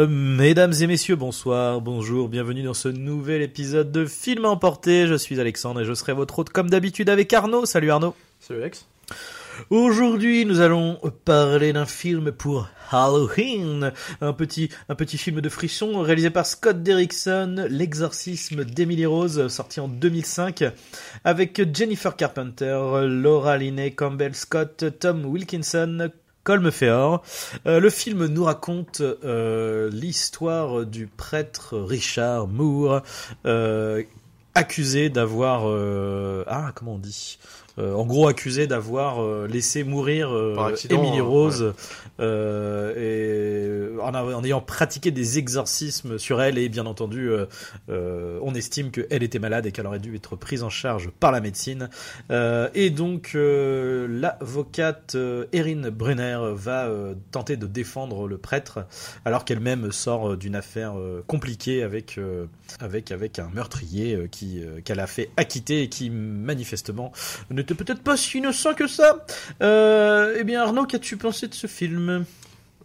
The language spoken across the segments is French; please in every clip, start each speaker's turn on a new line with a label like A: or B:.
A: Euh, Mesdames et messieurs, bonsoir, bonjour, bienvenue dans ce nouvel épisode de Film Emporté. Je suis Alexandre et je serai votre hôte comme d'habitude avec Arnaud. Salut Arnaud.
B: Salut Alex.
A: Aujourd'hui, nous allons parler d'un film pour Halloween, un petit, un petit film de frisson réalisé par Scott Derrickson, L'exorcisme d'Emily Rose, sorti en 2005, avec Jennifer Carpenter, Laura Linney, Campbell Scott, Tom Wilkinson, Colm Feore. Euh, le film nous raconte euh, l'histoire du prêtre Richard Moore, euh, accusé d'avoir... euh, ah, comment on dit? Euh, en gros accusé d'avoir euh, laissé mourir euh, Emily
B: hein,
A: Rose euh, et en, ayant pratiqué des exorcismes sur elle. Et bien entendu euh, on estime qu'elle était malade et qu'elle aurait dû être prise en charge par la médecine. Euh, et donc euh, l'avocate Erin Brunner va euh, tenter de défendre le prêtre alors qu'elle-même sort d'une affaire euh, compliquée avec euh, avec avec un meurtrier euh, qui euh, qu'elle a fait acquitter et qui manifestement n'était peut-être pas si innocent que ça. Euh, eh bien Arnaud, qu'as-tu pensé de ce film?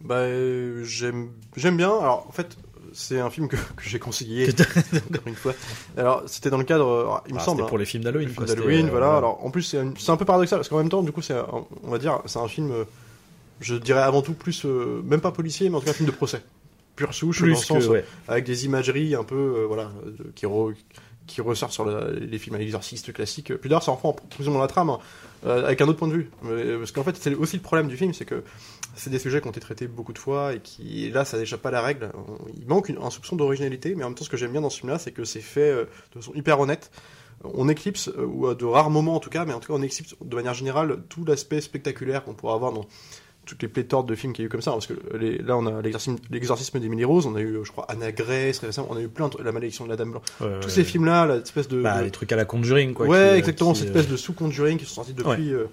B: Bah, euh, j'aime, j'aime bien. Alors, en fait, c'est un film que, que j'ai conseillé encore une fois. Alors, c'était dans le cadre, alors, il me
A: Ah,
B: semble,
A: C'était
B: hein,
A: pour les films d'Halloween.
B: le
A: quoi,
B: film
A: c'était,
B: d'Halloween,
A: euh,
B: voilà. Alors, en plus, c'est un, c'est un peu paradoxal parce qu'en même temps, du coup, c'est, un- on va dire, c'est un film, euh, je dirais avant tout plus, euh, même pas policier, mais en tout cas un film de procès, pure souche,
A: plus
B: dans le sens,
A: que ouais.
B: avec des imageries un peu, euh, voilà, de- qui, re- qui ressortent sur les films à l'exorciste classique. Puis d'ailleurs, ça en prend plus ou moins la trame, hein, euh, avec un autre point de vue. Mais- parce qu'en fait, c'est aussi le problème du film, c'est que c'est des sujets qui ont été traités beaucoup de fois et qui, là, ça n'échappe pas à la règle. Il manque un soupçon d'originalité, mais en même temps, ce que j'aime bien dans ce film-là, c'est que c'est fait euh, de façon hyper honnête. On éclipse, euh, ou à de rares moments en tout cas, mais en tout cas, on éclipse de manière générale tout l'aspect spectaculaire qu'on pourrait avoir dans toutes les pléthores de films qu'il y a eu comme ça, parce que les- là on a l'exorcisme, d'Emily Rose, on a eu, je crois, Anna Grace, récemment, on a eu plein de, la malédiction de la Dame Blanche.
A: Ouais,
B: Tous
A: ouais.
B: ces films-là, l'espèce de,
A: Bah,
B: de-
A: les trucs à la Conjuring quoi.
B: ouais,
A: qui-
B: exactement,
A: qui,
B: cette
A: euh,
B: espèce de sous-conjuring qui sont sortis depuis. euh,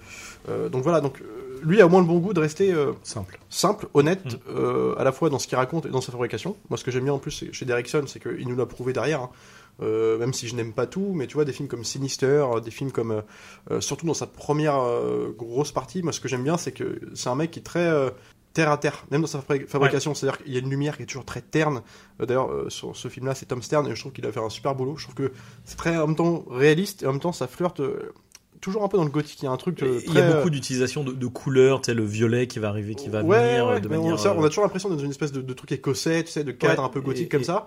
B: euh, donc voilà, donc euh, lui a au moins le bon goût de rester euh,
A: simple.
B: simple, honnête,
A: Mm.
B: euh, à la fois dans ce qu'il raconte et dans sa fabrication. Moi, ce que j'aime bien en plus chez Derrickson, c'est qu'il nous l'a prouvé derrière. hein. Euh, même si je n'aime pas tout, mais tu vois, des films comme Sinister, euh, des films comme. euh, surtout dans sa première grosse partie, moi, ce que j'aime bien, c'est que c'est un mec qui est très. terre à terre, même dans sa fabri- fabrication, c'est-à-dire qu'il y a une lumière qui est toujours très terne. D'ailleurs, euh, sur ce film-là, c'est Tom Stern, et je trouve qu'il a fait un super boulot. Je trouve que c'est très en même temps réaliste, et en même temps, ça flirte euh, toujours un peu dans le gothique. Il y a un truc. euh,
A: Il y a beaucoup d'utilisation de, de couleurs, tu sais, le violet qui va arriver, qui va
B: ouais,
A: venir
B: ouais,
A: de
B: on,
A: manière.
B: on
A: euh,
B: a toujours l'impression d'être dans une espèce de, de truc écossais, tu sais, de cadre un peu gothique
A: et-
B: comme
A: et-
B: ça.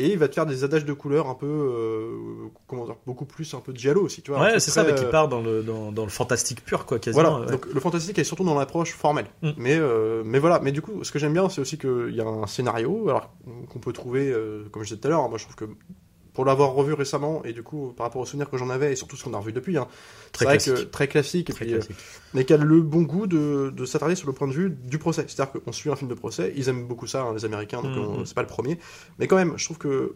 B: Et il va te faire des adages de couleurs un peu, euh, comment dire, beaucoup plus un peu giallo aussi, tu vois.
A: Ouais, c'est ça, mais qui
B: euh,
A: part dans le, dans, dans le fantastique pur, quoi, quasiment.
B: Voilà,
A: ouais.
B: donc le fantastique est surtout dans l'approche formelle.
A: Mm.
B: Mais, euh, mais voilà, mais du coup, ce que j'aime bien, c'est aussi qu'il y a un scénario, alors qu'on peut trouver, euh, comme je disais tout à l'heure, hein, moi je trouve que pour l'avoir revu récemment, et du coup, par rapport aux souvenirs que j'en avais, et surtout ce qu'on a revu depuis, hein,
A: Très
B: vrai
A: classique.
B: que très classique, et puis, euh, mais qui a le bon goût de, de s'attarder sur le point de vue du procès. C'est-à-dire qu'on suit un film de procès, ils aiment beaucoup ça, hein, les Américains, donc
A: Mhm.
B: on- c'est pas le premier. Mais quand même, je trouve que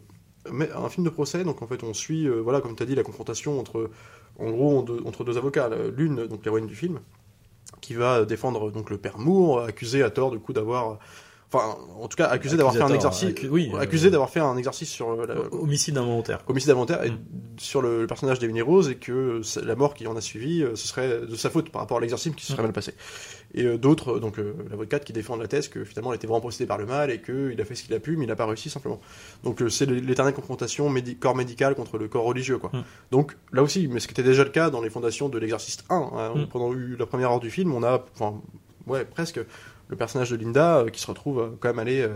B: mais un film de procès, donc en fait on suit, euh, voilà, comme tu as dit, la confrontation entre, en gros, entre deux avocats. L'une, donc l'héroïne du film, qui va défendre donc le père Moore, accusé à tort du coup d'avoir, enfin, en tout cas accusé d'avoir fait un exercice,
A: accu- oui, euh,
B: accusé d'avoir fait un exercice sur euh, la,
A: Homicide involontaire.
B: homicide involontaire et
A: Mm.
B: sur le, le personnage d'Emily Rose et que c'est- la mort qui en a suivi, euh, ce serait de sa faute par rapport à l'exercice qui se serait
A: Mm.
B: mal passé. Et euh, d'autres, euh, donc euh, l'avocate qui défend la thèse que finalement elle était vraiment possédée par le mal et qu'il a fait ce qu'il a pu mais il n'a pas réussi simplement. Donc euh, c'est l'éternelle confrontation médi- corps médical contre le corps religieux quoi.
A: Mm.
B: Donc là aussi, mais ce qui était déjà le cas dans les fondations de l'exercice 1, hein, pendant la première heure du film, on a, enfin, ouais, presque le personnage de Linda euh, qui se retrouve euh, quand même aller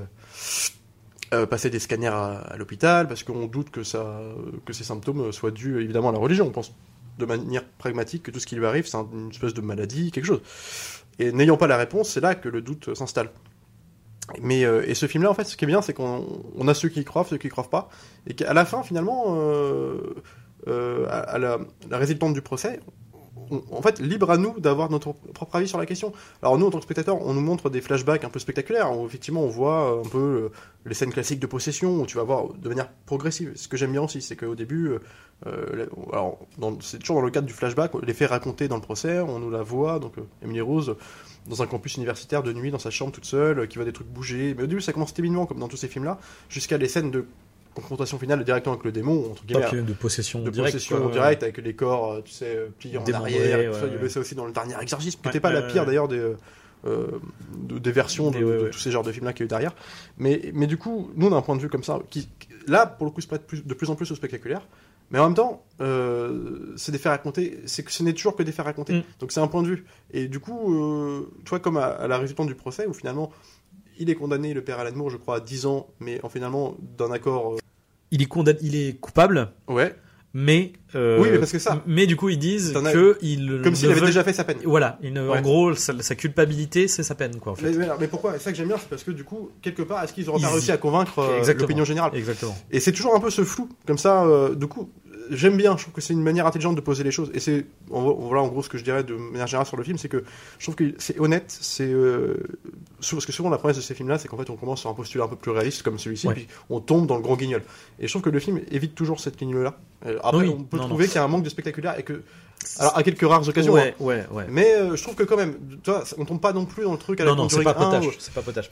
B: euh, passer des scanners à, l'hôpital parce qu'on doute que, ça, que ces symptômes soient dus évidemment à la religion. On pense de manière pragmatique que tout ce qui lui arrive, c'est un- une espèce de maladie, quelque chose. Et n'ayant pas la réponse, c'est là que le doute s'installe. Mais et ce film-là, en fait, ce qui est bien, c'est qu'on on a ceux qui croient, ceux qui y croient pas, et qu'à la fin, finalement, à, à la, la résultante du procès, en fait, libre à nous d'avoir notre propre avis sur la question. Alors nous, en tant que spectateurs, on nous montre des flashbacks un peu spectaculaires, effectivement on voit euh, un peu euh, les scènes classiques de possession, où tu vas voir de manière progressive. Ce que j'aime bien aussi, c'est qu'au début, euh, alors c'est toujours dans le cadre du flashback, les faits racontés dans le procès, on nous la voit, donc Emily Rose dans un campus universitaire de nuit dans sa chambre toute seule, qui voit des trucs bouger. Mais au début, ça commence timidement, comme dans tous ces films-là, jusqu'à les scènes de confrontation finale directement avec le démon, entre guillemets,
A: de possession
B: de
A: directe.
B: possession directe avec les corps, euh, tu sais, euh, pliés en arrière. tout
A: ouais,
B: ça. Il y avait ça aussi dans le dernier exorcisme, qui
A: Ouais,
B: n'était pas la pire
A: ouais.
B: d'ailleurs des, euh, de- des versions de,
A: Des- ouais,
B: de
A: ouais.
B: tous ces genres de films-là qu'il y a eu derrière. Mais, mais du coup, nous, on a un point de vue comme ça, qui, qui- là, pour le coup, se prête plus, de plus en plus au spectaculaire. Mais en même temps, euh, c'est des faits racontés, c'est que ce n'est toujours que des faits racontés.
A: Mm.
B: Donc c'est un point de vue. Et du coup, euh, tu vois, comme à, à la résultante du procès, où finalement, il est condamné, le père Alan Moore, je crois, à 10 ans, mais en finalement, d'un accord.
A: Il est condamné, il est coupable,
B: ouais,
A: mais euh,
B: Oui, mais parce que ça-
A: Mais du coup, ils disent que il
B: comme s'il avait
A: veut-
B: déjà fait sa peine.
A: Voilà, il ne- en gros, sa, sa culpabilité, c'est sa peine, quoi. En fait.
B: Mais, mais- mais pourquoi? C'est ça que j'aime bien, c'est parce que du coup, quelque part, est-ce qu'ils auraient pas réussi à convaincre euh, l'opinion générale?
A: Exactement.
B: Et c'est toujours un peu ce flou, comme ça. euh, du coup, j'aime bien. Je trouve que c'est une manière intelligente de poser les choses. Et c'est voilà en gros ce que je dirais de manière générale sur le film, c'est que je trouve que c'est honnête. C'est euh, parce que souvent la promesse de ces films-là, c'est qu'en fait on commence sur un postulat un peu plus réaliste comme celui-ci,
A: Ouais.
B: puis on tombe dans le grand guignol. Et je trouve que le film évite toujours cette ligne-là. Euh, Après,
A: Oui,
B: on peut
A: non,
B: trouver qu'il y a un manque de spectaculaire et que alors à quelques rares occasions.
A: Ouais,
B: hein.
A: ouais, ouais.
B: Mais euh, je trouve que quand même, tu vois, on tombe pas non plus dans le truc à la
A: Non, non, c'est pas
B: 1,
A: potage. C'est pas potage.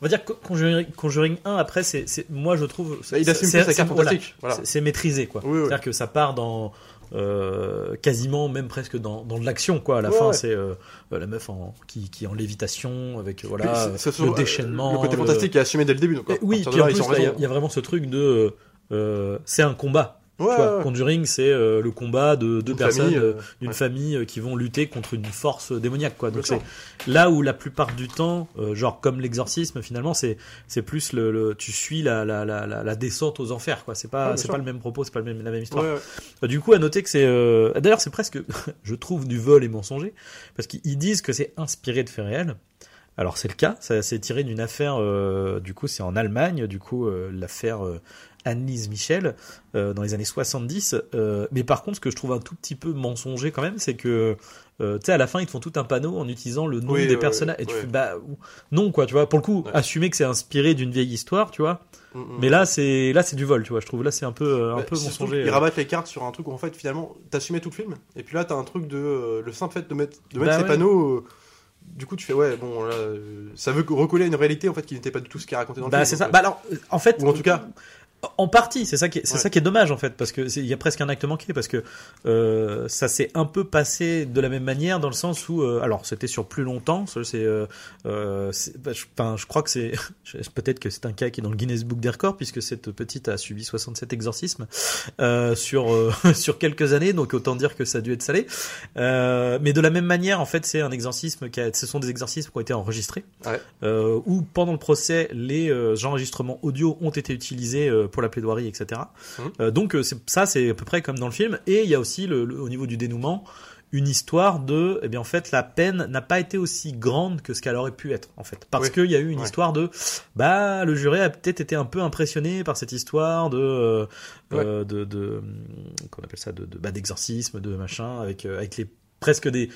A: On va dire que Conjuring, Conjuring 1, après, c'est, c'est- moi je trouve.
B: Bah, il
A: c'est-
B: assume
A: c'est-
B: plus sa
A: c'est-
B: carte fantastique. Voilà.
A: c'est- c'est maîtrisé, quoi.
B: Oui, oui.
A: C'est-à-dire que ça part dans. euh, quasiment même presque dans, dans de l'action quoi à la
B: Ouais,
A: fin
B: ouais.
A: c'est euh, la meuf en, qui, qui est en lévitation avec euh, voilà
B: c'est- c'est
A: le
B: euh,
A: déchaînement
B: Le côté
A: le-
B: fantastique est assumé dès le début. Donc, à
A: Et oui puis en plus il y a- y, vraiment ce truc de euh, c'est un combat
B: Ouais,
A: tu vois,
B: ouais.
A: Conjuring, c'est euh, le combat de deux personnes,
B: famille, euh,
A: euh, d'une
B: ouais.
A: famille euh, qui vont lutter contre une force démoniaque, quoi. Donc c'est là où la plupart du temps, euh, genre comme l'exorcisme, finalement, c'est c'est plus le, le- tu suis la, la, la, la, descente aux enfers, quoi. C'est pas c'est pas le même propos, c'est pas le même, la même histoire. Euh, Du coup, à noter que c'est euh, d'ailleurs c'est presque, je trouve du vol et mensonger, parce qu'ils disent que c'est inspiré de faits réels. Alors c'est le cas, ça c'est tiré d'une affaire, euh, du coup c'est en Allemagne, du coup euh, l'affaire euh, Annelise Michel euh, dans les années 70. euh, mais par contre, ce que je trouve un tout petit peu mensonger quand même, c'est que euh, tu sais à la fin ils te font tout un panneau en utilisant le nom
B: Oui,
A: des personnages et tu fais bah non quoi, tu vois. Pour le coup,
B: Ouais.
A: assumer que c'est inspiré d'une vieille histoire, tu vois.
B: Mm, mm.
A: Mais là c'est là c'est du vol, tu vois. Je trouve là c'est un peu euh, un
B: Bah,
A: peu
B: c'est
A: mensonger. euh.
B: rabattent les cartes sur un truc où en fait finalement t'assumais tout le film et puis là t'as un truc de le simple fait de mettre de mettre
A: Bah
B: ces
A: ouais.
B: panneaux du coup tu fais ouais bon là ça veut recoller à une réalité en fait qui n'était pas du tout ce qui est raconté dans le
A: Bah
B: film
A: c'est
B: donc,
A: ça. Bah alors, en fait,
B: ou en tout cas
A: en partie, c'est ça qui est, c'est
B: Ouais.
A: ça qui est dommage en fait, parce que il y a presque un acte manqué, parce que euh, ça s'est un peu passé de la même manière dans le sens où, euh, alors c'était sur plus longtemps, c'est, euh, c'est- bah, je, crois que c'est, peut-être que c'est un cas qui est dans le Guinness Book des records, puisque cette petite a subi 67 exorcismes sur sur quelques années, donc autant dire que ça a dû être salé. Mais de la même manière, en fait, c'est un exorcisme qui a, ce sont des exorcismes qui ont été enregistrés,
B: Ouais.
A: où pendant le procès, les enregistrements audio ont été utilisés pour la plaidoirie, etc.
B: Mhm.
A: Euh, donc euh, ça, c'est à peu près comme dans le film. Et il y a aussi, le, le- au niveau du dénouement, une histoire de, eh bien en fait, la peine n'a pas été aussi grande que ce qu'elle aurait pu être, en fait, parce
B: Oui.
A: qu'il y a eu une
B: Ouais.
A: histoire de, bah, le juré a peut-être été un peu impressionné par cette histoire de, euh, euh, de, de, qu'on appelle ça, de, de bah, d'exorcisme, de machin, avec avec les presque des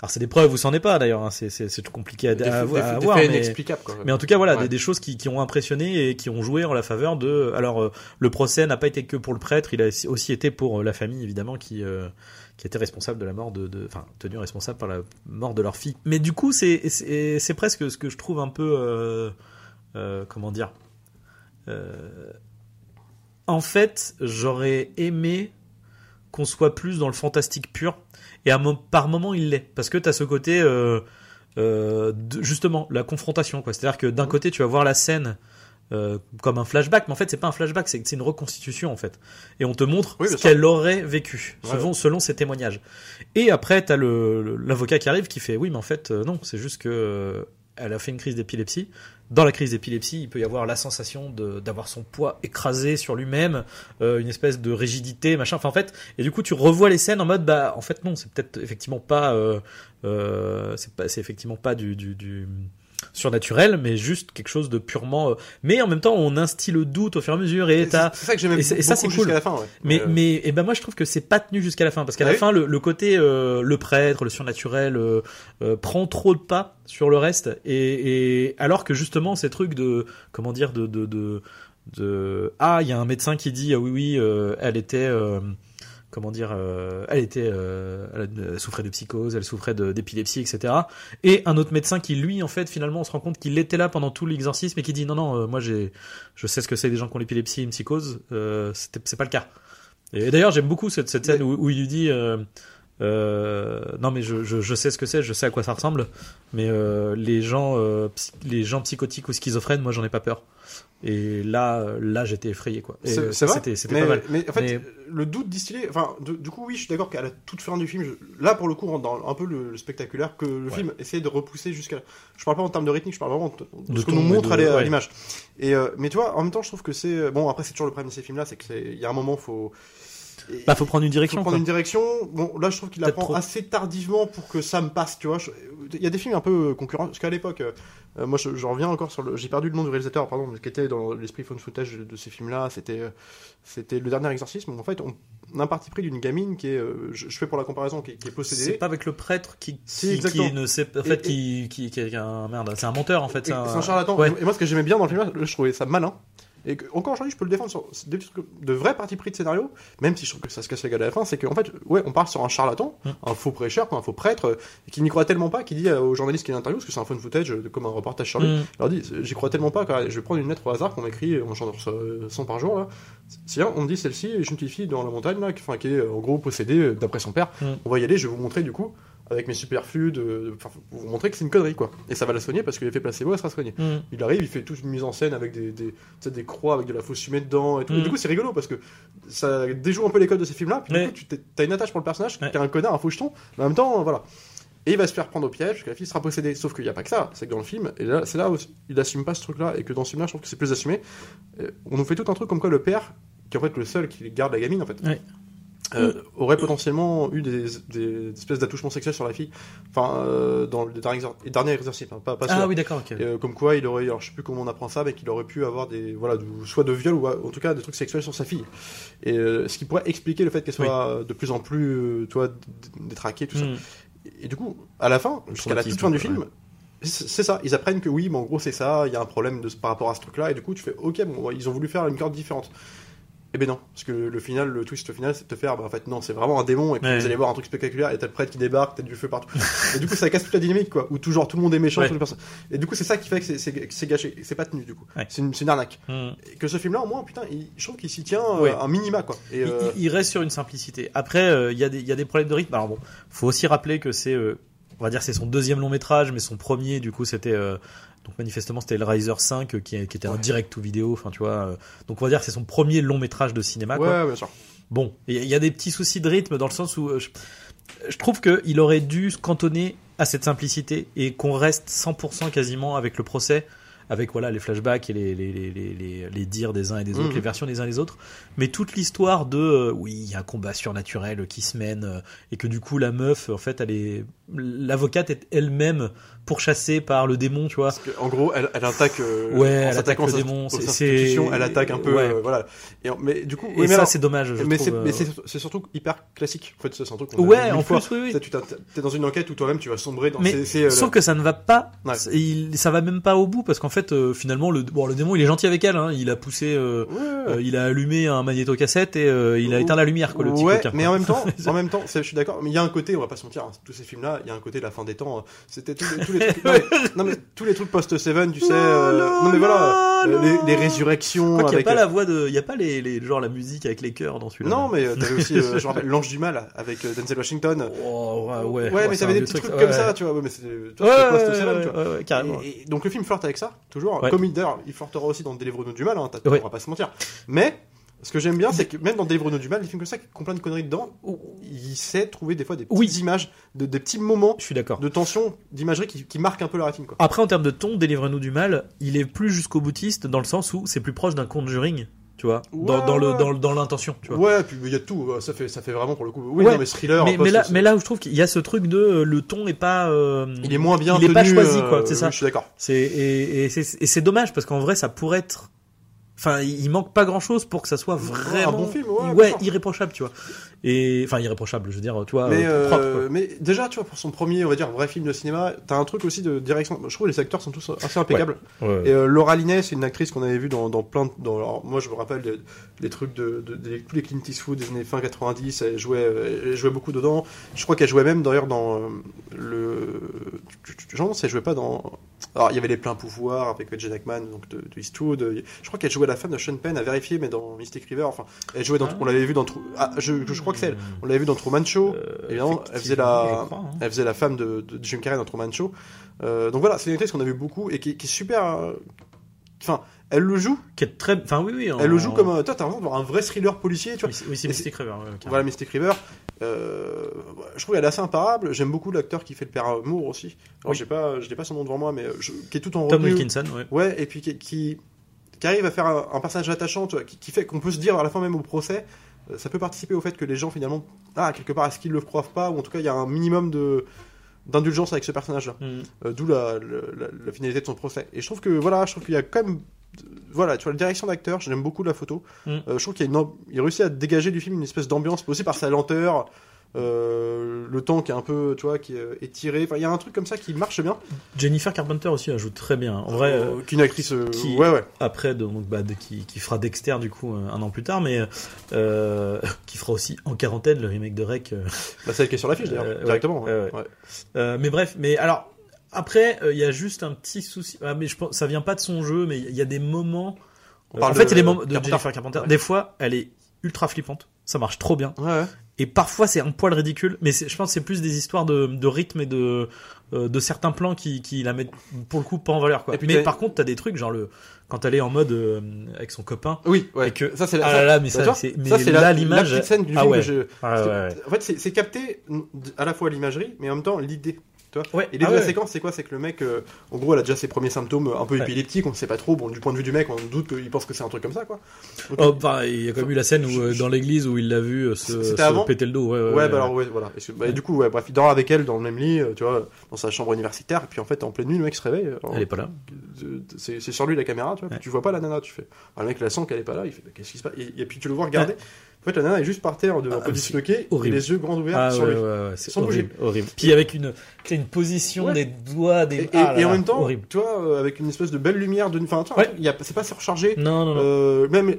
A: alors c'est des preuves ou c'en est pas d'ailleurs, hein, c'est c'est c'est compliqué à,
B: des,
A: à,
B: des-
A: à
B: des
A: voir,
B: faits
A: mais,
B: inexplicables quoi.
A: mais en tout cas voilà
B: Ouais.
A: des, des choses qui, qui ont impressionné et qui ont joué en la faveur de. Alors euh, le procès n'a pas été que pour le prêtre, il a aussi été pour euh, la famille évidemment qui euh, qui était responsable de la mort de, de enfin tenu responsable par la mort de leur fille. Mais du coup c'est c'est presque ce que je trouve un peu euh, comment dire. En fait j'aurais aimé qu'on soit plus dans le fantastique pur et à par moment il l'est. Parce que t'as ce côté euh, euh, de- justement la confrontation quoi. C'est à dire que d'un côté tu vas voir la scène euh, comme un flashback mais en fait c'est pas un flashback c'est une reconstitution en fait. Et on te montre
B: Oui,
A: ce qu'elle aurait vécu
B: Ouais,
A: selon, selon ses témoignages. Et après t'as le le- l'avocat qui arrive qui fait oui mais en fait euh, non c'est juste que euh, elle a fait une crise d'épilepsie dans la crise d'épilepsie, il peut y avoir la sensation d'avoir son poids écrasé sur lui-même, euh, une espèce de rigidité, machin. Enfin, en fait, et du coup, tu revois les scènes en mode, bah, en fait, non, c'est peut-être effectivement pas, euh, euh, c'est effectivement pas du, du, du surnaturel, mais juste quelque chose de purement. euh, Mais en même temps, on instille le doute au fur et à mesure et t'as.
B: c'est ça que
A: et ça, c'est cool.
B: jusqu'à la fin. Ouais.
A: Mais
B: Euh,
A: mais et ben moi je trouve que c'est pas tenu jusqu'à la fin parce qu'à
B: Ah
A: la
B: oui
A: fin le, le côté euh, le prêtre, le surnaturel euh, euh, prend trop de pas sur le reste et, et alors que justement ces trucs de comment dire de de de, de ah il y a un médecin qui dit ah oui oui euh, elle était euh, comment dire, euh, elle était, euh, elle, elle souffrait de psychose, elle souffrait d'épilepsie, etc. Et un autre médecin qui, lui, en fait, finalement, on se rend compte qu'il était là pendant tout l'exorcisme et qui dit non, non, euh, moi, j'ai, je sais ce que c'est des gens qui ont l'épilepsie et une psychose, euh, c'est pas le cas. Et d'ailleurs, j'aime beaucoup cette, cette scène où, où il lui dit, euh, non, mais je, je, je sais ce que c'est, je sais à quoi ça ressemble, mais euh, les gens, euh, les gens psychotiques ou schizophrènes, moi, j'en ai pas peur. Et là, là, j'étais effrayé, quoi. C'était, c'était
B: mais,
A: pas mal.
B: mais en fait,
A: Mais-
B: le doute distillé, enfin, du coup, oui, je suis d'accord qu'à la toute fin du film, je- là, pour le coup, on rentre dans un peu le, le spectaculaire que le
A: Ouais.
B: film essaie de repousser jusqu'à. Je parle pas en termes de rythmique, je parle vraiment de, de ce que
A: ton,
B: nous montre
A: de-
B: à
A: ouais.
B: l'image. Et mais tu vois, en même temps, je trouve que c'est bon. Après, c'est toujours le problème de ces films-là, c'est que c'est- il y a un moment, faut.
A: Bah, faut prendre une
B: faut
A: direction,
B: prendre
A: quoi.
B: une direction. Bon, là, je trouve qu'il la prend
A: trop.
B: assez tardivement pour que ça me passe, tu vois. Je- Il y a des films un peu euh, concurrents, parce qu'à l'époque, euh, moi, je, je reviens encore sur le. J'ai perdu le nom du réalisateur, pardon, mais qui était dans l'esprit phone footage de, ces films-là. C'était, euh, c'était le dernier exorcisme. En fait, on, on a un parti pris d'une gamine qui est, je, je fais pour la comparaison, qui, est- qui est
A: C'est
B: possédée.
A: pas avec le prêtre qui, ne sait, en
B: Et-
A: fait, qui, qui, est un merde. C'est un menteur, en fait.
B: Et-
A: C'est un,
B: C'est un charlatan.
A: Ouais.
B: Et moi, ce que j'aimais bien dans le film, je trouvais ça malin. Et que, encore aujourd'hui, je peux le défendre sur des trucs de vrais partis pris de scénario, même si je trouve que ça se casse la gueule à la fin, c'est qu'en fait, ouais, on part sur un charlatan,
A: Mm.
B: un faux prêcheur, un faux prêtre, euh, qui n'y croit tellement pas, qui dit euh, aux journalistes qui l'interviewent, parce que c'est un phone footage, euh, comme un reportage sur lui,
A: Mm.
B: leur dit, j'y crois tellement pas, je vais prendre une lettre au hasard qu'on m'écrit, on change 100 par jour, là. Si on me dit celle-ci est une petite fille dans la montagne, là, qui, est en gros possédée d'après son père,
A: Mm.
B: on va y aller, je vais vous montrer du coup, avec mes superflus, de, de- enfin, pour vous montrer que c'est une connerie, quoi. Et ça va la soigner parce que l'effet placebo, elle sera soignée.
A: Mm.
B: Il arrive, il fait toute une mise en scène avec des, des, croix, avec de la fausse fumée dedans et tout. Et
A: Mm.
B: du coup, c'est rigolo parce que ça déjoue un peu les codes de ces films-là. Puis du coup, tu t'as une attache pour le personnage, qui est un connard, un faux jeton, mais en même temps, voilà. Et il va se faire prendre au piège, que la fille sera possédée. Sauf qu'il n'y a pas que ça, c'est que dans le film, et là, c'est là où il assume pas ce truc-là, et que dans ce film-là, je trouve que c'est plus assumé. Euh, On nous fait tout un truc comme quoi le père, qui est en fait le seul qui garde la gamine, en fait.
A: Ouais.
B: Euh, aurait potentiellement eu des, des espèces d'attouchements sexuels sur la fille, enfin euh, dans le dernier, derniers exercices, hein, pas, pas
A: Ah oui, d'accord, ok.
B: Et, euh, comme quoi il aurait, alors je sais plus comment on apprend ça, mais qu'il aurait pu avoir des, voilà, soit de viol ou euh, en tout cas des trucs sexuels sur sa fille. Et euh, ce qui pourrait expliquer le fait qu'elle soit euh, de plus en plus, euh, toi, détraquée, tout ça.
A: Mm.
B: Et du coup, à la fin, jusqu'à la toute fin du film, c'est c'est ça. Ils apprennent que oui, mais en gros c'est ça. Il y a un problème de, par rapport à ce truc-là, et du coup tu fais, ok, bon, ils ont voulu faire une corde différente. Eh ben non, parce que le, final, le twist final, c'est de te faire, bah, en fait non, c'est vraiment un démon, et puis
A: Ouais.
B: vous allez voir un truc spectaculaire, et t'as le prêtre qui débarque, t'as du feu partout. et du coup, ça casse toute la dynamique, quoi, où toujours tout le monde est méchant,
A: Ouais.
B: Et du coup, c'est ça qui fait que c'est- gâché, c'est pas tenu, du coup.
A: Ouais.
B: C'est une, une arnaque.
A: Mm.
B: Et que ce film-là, au moins, putain, il- je trouve qu'il s'y tient euh, un minima, quoi. Et,
A: Il-
B: euh,
A: il, reste sur une simplicité. Après, euh, il y, a des- y a des problèmes de rythme. Alors bon, faut aussi rappeler que c'est, euh, on va dire, c'est son deuxième long métrage, mais son premier, du coup, c'était euh, donc manifestement c'était Riser 5 euh, qui, était un
B: Ouais.
A: direct ou vidéo. Enfin, tu vois. euh, donc on va dire que c'est son premier long métrage de cinéma. quoi.
B: ouais, bien sûr.
A: Bon, il y, a- il y a des petits soucis de rythme dans le sens où euh, je, je trouve qu'il aurait dû se cantonner à cette simplicité et qu'on reste 100% quasiment avec le procès, avec voilà les flashbacks et les, les, les, les, dires des uns et des autres,
B: Mhm.
A: les versions des uns et des autres. Mais toute l'histoire de euh, oui, il y a un combat surnaturel qui se mène euh, et que du coup la meuf, en fait, elle est l'avocate est elle-même pourchassée par le démon, tu vois.
B: Parce que, en gros, elle, elle attaque. euh,
A: Ouais, elle attaque le démon, c'est-
B: elle attaque un peu.
A: ouais.
B: euh, voilà. Et, mais du coup,
A: Et
B: oui, mais
A: ça, c'est dommage. Je
B: mais c'est surtout hyper classique. En fait, c'est un truc
A: Ouais, en plus, oui, oui.
B: Tu t'es dans une enquête où toi-même tu vas sombrer dans.
A: Mais sauf que ça ne va pas, ça va même pas au bout parce qu'en fait euh, finalement le bon le démon il est gentil avec elle, hein, il a poussé, euh,
B: Ouais,
A: euh, il a allumé un magnétocassette et il a éteint la lumière quoi le petit
B: ouais,
A: coquin,
B: mais en même temps, en même temps, je suis d'accord. Mais il y a un côté, on va pas se mentir, hein, tous ces films-là, il y a un côté la fin des temps. C'était tous les, tous les trucs. non, mais, non, mais tous les trucs post Seven, tu sais. non mais voilà, les, les résurrections
A: Quoi qu'il y a pas la voix de, il y a pas les, les genre la musique avec les chœurs dans celui-là.
B: Non, mais t'avais aussi, je me rappelle, l'ange du mal avec Denzel Washington.
A: Oh, ouais, ouais,
B: Ouais, mais t'avais des petits
A: truc,
B: trucs comme ça, tu vois. Mais post Seven, tu vois. Et, et donc le film flirte avec ça, toujours.
A: Ouais.
B: Comme il, d'ailleurs, il flirtera aussi dans Délivre-nous du mal, hein,
A: Ouais.
B: on va pas se mentir. Mais ce que j'aime bien, c'est que même dans Délivre-nous du mal, des films comme ça qui ont plein de conneries dedans, il sait trouver des fois des petites
A: Oui.
B: images, de, des petits moments
A: Je suis d'accord.
B: de tension, d'imagerie qui, qui marquent un peu la rétine, quoi.
A: Après en termes de ton, délivre-nous du mal, il est plus jusqu'au boutiste dans le sens où c'est plus proche d'un conjuring tu vois, dans,
B: Ouais,
A: dans
B: ouais.
A: dans, le- dans l'intention, tu vois.
B: Ouais, puis il y a tout. Ça fait, ça fait vraiment pour le coup. Oui,
A: Ouais,
B: non, mais thriller.
A: mais, mais là, mais là où je trouve qu'il y a ce truc de euh, le ton est pas, euh,
B: il est moins bien
A: il est
B: tenu.
A: pas choisi,
B: euh,
A: quoi, c'est
B: oui,
A: ça.
B: Je suis d'accord.
A: C'est et, et c'est et c'est dommage parce qu'en vrai ça pourrait être, enfin il manque pas grand chose pour que ça soit vraiment
B: Un bon film, ouais,
A: ouais irréprochable, tu vois. Et enfin irréprochable, je veux dire, tu vois,
B: Mais,
A: euh, propre,
B: euh,
A: quoi.
B: mais déjà, tu vois, pour son premier, on va dire, vrai film de cinéma, t'as un truc aussi de direction. Je trouve que les acteurs sont tous assez impeccables.
A: Ouais.
B: Et euh, Laura Linney, c'est une actrice qu'on avait vue dans, dans plein de. Dans, alors, moi, je me rappelle des, trucs de, tous les Clint Eastwood des années fin 90. Elle jouait, euh, elle jouait beaucoup dedans. Je crois qu'elle jouait même d'ailleurs dans euh, le. Je pense qu'elle jouait pas dans. Alors, il y avait les pleins pouvoirs avec Gene Hackman, donc de, de Eastwood. Je crois qu'elle jouait la femme de Sean Penn, à vérifier, mais dans Mystic River. Enfin, elle jouait dans.
A: Ah.
B: On l'avait vu dans. Ah, je, je crois que c'est elle. On l'avait vu dans Truman Show.
A: Euh,
B: Évidemment, elle faisait la,
A: crois, hein.
B: elle faisait la femme de, de Jim Carrey dans Truman Show. Euh, donc voilà, c'est une actrice qu'on a vu beaucoup et qui, qui est super. euh, Enfin, elle le joue.
A: qui est très, enfin oui oui. en-
B: Elle le joue comme un. Toi, t'as l'impression de voir un vrai thriller policier, tu vois.
A: Oui, c'est- Mystic River. ouais.
B: Voilà, Mystic River. Euh, je trouve qu'elle est assez imparable. J'aime beaucoup l'acteur qui fait le père Moore aussi. Alors,
A: Oui.
B: j'ai pas, je n'ai pas son nom devant moi, mais euh, je- qui est tout en
A: Tom. Wilkinson, ouais.
B: Ouais, et puis qui, qui, qui arrive à faire un, un personnage attachant, tu vois, qui, qui fait qu'on peut se dire à la fin même au procès, euh, ça peut participer au fait que les gens finalement, ah, quelque part, est-ce qu'ils le croient pas, ou en tout cas, il y a un minimum de d'indulgence avec ce personnage-là.
A: Mm.
B: Euh, D'où la, la, la finalité de son procès. Et je trouve que voilà, je trouve qu'il y a quand même, voilà, tu vois, la direction d'acteur, j'aime beaucoup la photo.
A: Mm.
B: Euh, je trouve qu'il a une, il réussit à dégager du film une espèce d'ambiance, aussi par sa lenteur. euh, le temps qui est un peu, tu vois, qui est étiré. Enfin, il y a un truc comme ça qui marche bien.
A: Jennifer Carpenter aussi ajoute très bien. En vrai, euh,
B: Euh, qu'une actrice,
A: qui-
B: ouais, ouais.
A: après donc bah, de- qui, qui fera Dexter du coup un an plus tard, mais qui fera aussi en quarantaine le remake de Rec.
B: Bah, celle qui est sur l'affiche d'ailleurs, directement.
A: ouais, mais bref, mais alors après euh, il y a juste un petit souci. Ah, mais je pense ça vient pas de son jeu, mais il y a des moments.
B: On
A: euh,
B: parle
A: en fait, il y a des moments de. Jennifer Carpenter.
B: Ouais.
A: Des fois, elle est ultra flippante. Ça marche trop bien.
B: Ouais.
A: Et parfois, c'est un poil ridicule. Mais je pense que c'est plus des histoires de, de rythme et de euh, de certains plans qui, qui la mettent pour le coup pas en valeur. Quoi.
B: Et puis
A: mais par contre, t'as des trucs genre le quand elle est en mode euh, avec son copain.
B: Oui, ouais.
A: Et que-
B: ça c'est la,
A: Ah là là, mais ça, c'est- mais
B: ça, c'est
A: là, l'image-
B: la petite scène du
A: Ah
B: film
A: ouais.
B: que je.
A: Ah, ouais, ouais.
B: En fait, c'est capté à la fois l'imagerie, mais en même temps l'idée. Tu vois
A: Ouais.
B: Et l'idée
A: Ah
B: de la
A: ouais.
B: séquence, c'est quoi? C'est que le mec, euh, en gros, elle a déjà ses premiers symptômes un peu épileptiques, on ne sait pas trop. Bon, du point de vue du mec, on doute qu'il pense que c'est un truc comme ça, quoi. Donc,
A: Oh, bah, il y a quand même eu la scène où, euh, dans l'église où il l'a vu euh, se, se
B: avant?
A: péter le dos. Ouais, ouais,
B: bah alors, ouais, voilà. Bah, du coup, bref, il dort avec elle dans le même lit, tu vois, dans sa chambre universitaire, et puis en fait, en pleine nuit, le mec se réveille. alors,
A: Elle est pas là.
B: c'est sur lui la caméra, tu vois, tu vois pas la nana, tu fais. Alors, le mec la sent qu'elle est pas là, il fait, bah, qu'est-ce qui se passe? Et, et puis tu le vois regarder. En fait, la nana est juste par terre, de, un
A: Ah,
B: peu
A: mais
B: disloquée, et les yeux grands ouverts
A: Ah
B: sur
A: ouais,
B: lui.
A: ouais, ouais, c'est
B: Sans
A: horrible, horrible. Puis avec une, une position des doigts, des.
B: Et, et-
A: Ah là
B: et en même temps,
A: horrible.
B: tu vois, euh, avec une espèce de belle lumière, de, enfin, c'est pas surchargé.
A: Non, non, non.
B: Euh, même,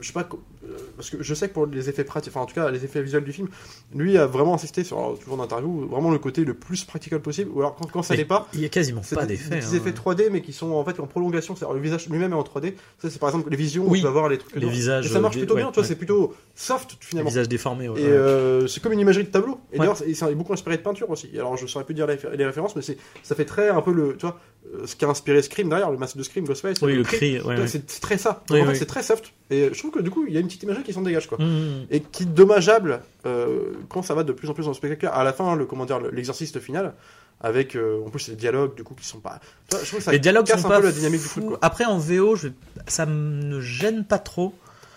B: je sais pas, co- euh, parce que je sais que pour les effets pratiques, enfin en tout cas les effets visuels du film, lui a vraiment insisté sur, alors, toujours en interview, vraiment le côté le plus practical possible, ou alors quand, quand ça l'est pas,
A: il y a quasiment
B: c'est
A: pas
B: des,
A: d'effet.
B: des
A: hein.
B: effets 3D mais qui sont en fait en prolongation, c'est-à-dire le visage lui-même est en 3D. Ça c'est par exemple les visions,
A: Oui.
B: on peut avoir les trucs.
A: Les
B: dedans.
A: visages,
B: Et ça marche
A: euh,
B: plutôt bien, tu vois,
A: ouais.
B: c'est plutôt soft
A: Les
B: finalement.
A: visages déformés. ouais,
B: Et euh, c'est comme une imagerie de tableau. Et d'ailleurs, c'est c'est beaucoup inspiré de peinture aussi. Alors, je saurais plus dire les, les références, mais c'est ça fait très un peu le, tu vois, euh, ce qui a inspiré Scream derrière, le masque de Scream, Ghostface.
A: Oui, le
B: cri. Tu. C'est c'est très ça. Donc,
A: Oui,
B: en fait,
A: oui.
B: c'est très soft. Et je trouve que du coup, il y a une petite imagerie qui s'en dégage, quoi.
A: Mmh.
B: Et qui est dommageable euh, quand ça va de plus en plus dans le spectaculaire. À la fin, le comment dire, le- l'exorciste final, avec euh, en plus les dialogues du coup qui sont pas. Je trouve que ça
A: Les dialogues sont
B: un
A: pas
B: peu la dynamique du
A: fous.
B: truc, quoi.
A: Après en VO, je... ça me gêne pas trop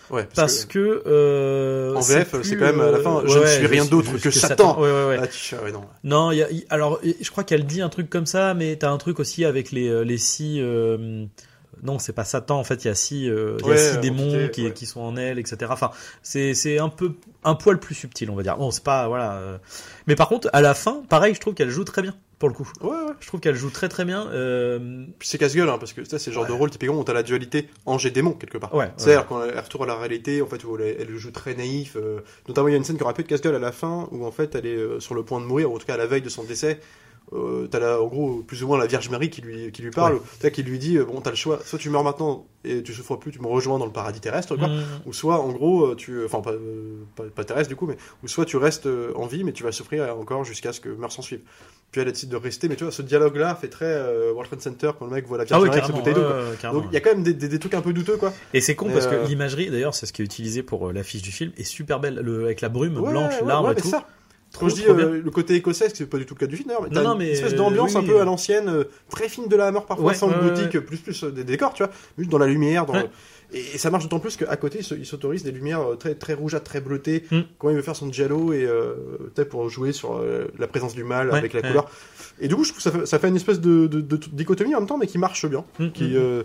B: Ouais,
A: parce que, euh,
B: En VF, c'est quand même, à la fin,
A: euh,
B: je ne suis rien d'autre que
A: que
B: Satan.
A: Ouais.
B: Ah, tu- non.
A: Non, il y a, il- alors je crois qu'elle dit un truc comme ça, mais t'as un truc aussi avec les les six. Non, c'est pas Satan. En fait, il y a six, euh, y a six démons qui,
B: ouais.
A: qui sont en elle, etc. Enfin, c'est un peu un poil plus subtil, on va dire. Bon, c'est pas voilà. euh, Mais par contre, à la fin, pareil, je trouve qu'elle joue très bien pour le coup.
B: Ouais, ouais.
A: Je trouve qu'elle joue très très bien. Euh...
B: C'est casse-gueule, hein, parce que ça, c'est le genre de rôle typiquement où t'as la dualité ange-démon quelque part.
A: Ouais.
B: C'est-à-dire quand elle retourne à la réalité, en fait, où elle, elle joue très naïf. euh, notamment, il y a une scène qui aura peu de casse-gueule à la fin, où en fait, elle est euh, sur le point de mourir, ou en tout cas à la veille de son décès. Euh, t'as la, en gros plus ou moins la Vierge Marie qui lui, qui lui parle,
A: Ouais.
B: qui lui dit euh, bon t'as le choix, soit tu meurs maintenant et tu souffres plus, tu me rejoins dans le paradis terrestre, quoi,
A: mmh.
B: ou soit en gros euh, tu, enfin pas, euh, pas, pas terrestre du coup, mais ou soit tu restes en vie mais tu vas souffrir encore jusqu'à ce que meurtre s'en suive. Puis elle décide de rester, mais tu vois ce dialogue là fait très euh, World Trade Center quand le mec voit la
A: Ah
B: Vierge
A: oui,
B: Marie avec sa
A: carrément.
B: bouteille d'eau. Donc il y a quand même des, des, des trucs un peu douteux quoi.
A: Et c'est con
B: Mais,
A: parce que l'imagerie, d'ailleurs, c'est ce qui est utilisé pour l'affiche du film, est super belle, le, avec la brume
B: Ouais,
A: blanche,
B: ouais,
A: l'arbre et tout.
B: ça.
A: Trop,
B: Quand je dis euh, le côté écossais, c'est pas du tout le cas du film, d'ailleurs, mais
A: Non, non,
B: une
A: mais,
B: espèce
A: euh,
B: d'ambiance
A: oui,
B: un peu à l'ancienne, euh, très film de la Hammer parfois,
A: Ouais,
B: sans
A: ouais.
B: plus plus des décors, tu vois, juste dans la lumière, dans
A: Ouais.
B: le- Et, et ça marche d'autant plus qu'à côté, il se- il s'autorise des lumières très, très rougeâtres, très bleutées,
A: Mm.
B: quand il veut faire son giallo et peut-être pour jouer sur la présence du mal
A: Ouais,
B: avec la couleur. Et du coup, je trouve que ça fait, ça fait une espèce de, de, de dichotomie en même temps, mais qui marche bien.
A: Mm,
B: Qui,
A: mm,
B: euh,